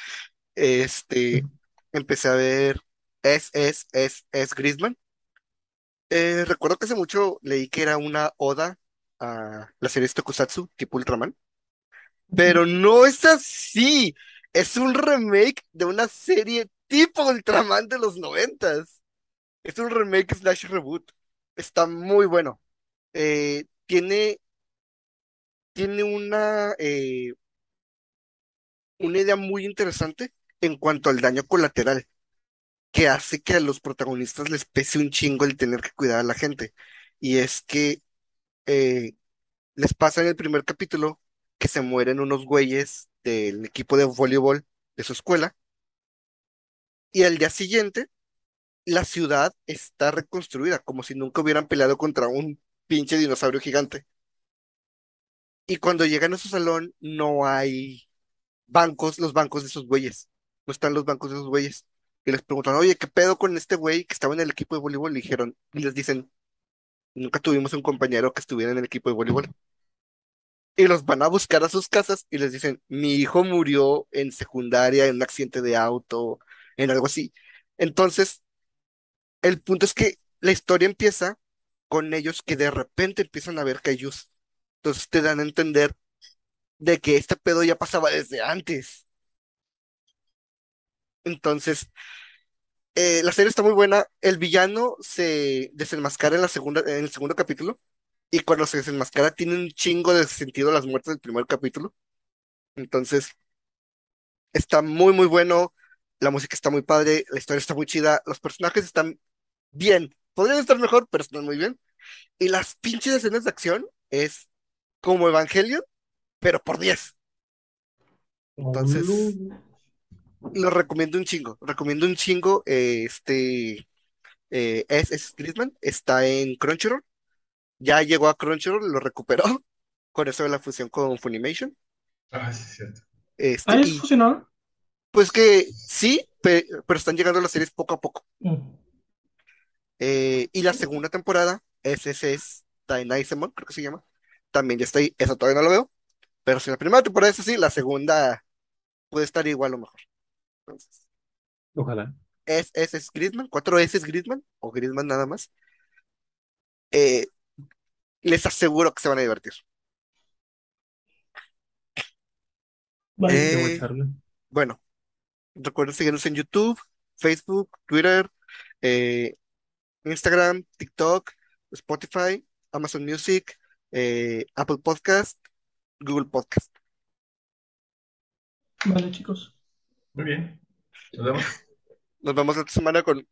Este, empecé a ver Es, Es, Es, Es Griezmann. Eh, recuerdo que hace mucho leí que era una oda a la serie Tokusatsu, tipo Ultraman, pero no es así. Es un remake de una serie tipo Ultraman de los noventas. Es un remake slash reboot. Está muy bueno. Eh, tiene, tiene una, eh, una idea muy interesante en cuanto al daño colateral, que hace que a los protagonistas les pese un chingo el tener que cuidar a la gente. Y es que eh, les pasa en el primer capítulo que se mueren unos güeyes del equipo de voleibol de su escuela, y al día siguiente la ciudad está reconstruida, como si nunca hubieran peleado contra un pinche dinosaurio gigante. Y cuando llegan a su salón, no hay bancos, los bancos de esos güeyes. No están los bancos de esos güeyes. Y les preguntan, oye, ¿qué pedo con este güey que estaba en el equipo de voleibol? Y dijeron, y les dicen, nunca tuvimos un compañero que estuviera en el equipo de voleibol. Y los van a buscar a sus casas y les dicen, mi hijo murió en secundaria, en un accidente de auto, en algo así. Entonces, el punto es que la historia empieza con ellos que de repente empiezan a ver Kaijus. Entonces te dan a entender de que este pedo ya pasaba desde antes. Entonces, eh, la serie está muy buena. El villano se desenmascara en la segunda, en el segundo capítulo. Y cuando se desenmascara, tiene un chingo de sentido las muertes del primer capítulo. Entonces, está muy, muy bueno. La música está muy padre. La historia está muy chida. Los personajes están bien. Podrían estar mejor, pero están muy bien. Y las pinches escenas de acción es como Evangelion, pero por 10. Entonces, lo recomiendo un chingo. Recomiendo un chingo. eh, este eh, es, es Griezmann. Está en Crunchyroll. Ya llegó a Crunchyroll, lo recuperó. Con eso de la fusión con Funimation. Ah, sí, es cierto. Este, ¿Ah, es fusionador? pues que sí, pe- pero están llegando las series poco a poco. Mm. Eh, y la segunda temporada, ese es creo que se llama. También ya está ahí. Eso todavía no lo veo. Pero si la primera temporada es así, la segunda puede estar igual o mejor. Entonces, Ojalá. es, es, es Griezmann, cuatro S es Griezmann, o Griezmann nada más. Eh, les aseguro que se van a divertir. Vale. Eh. Bueno, recuerden seguirnos en YouTube, Facebook, Twitter, eh, Instagram, TikTok, Spotify, Amazon Music, eh, Apple Podcast, Google Podcast. Vale, chicos. Muy bien. Nos vemos. Nos vemos la otra semana con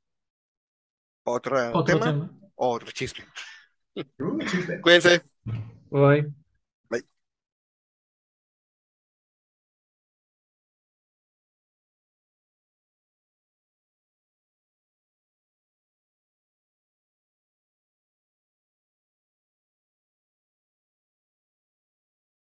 otro Otro tema tema. o otro chisme. Uh, chiste. Cuídense. Bye.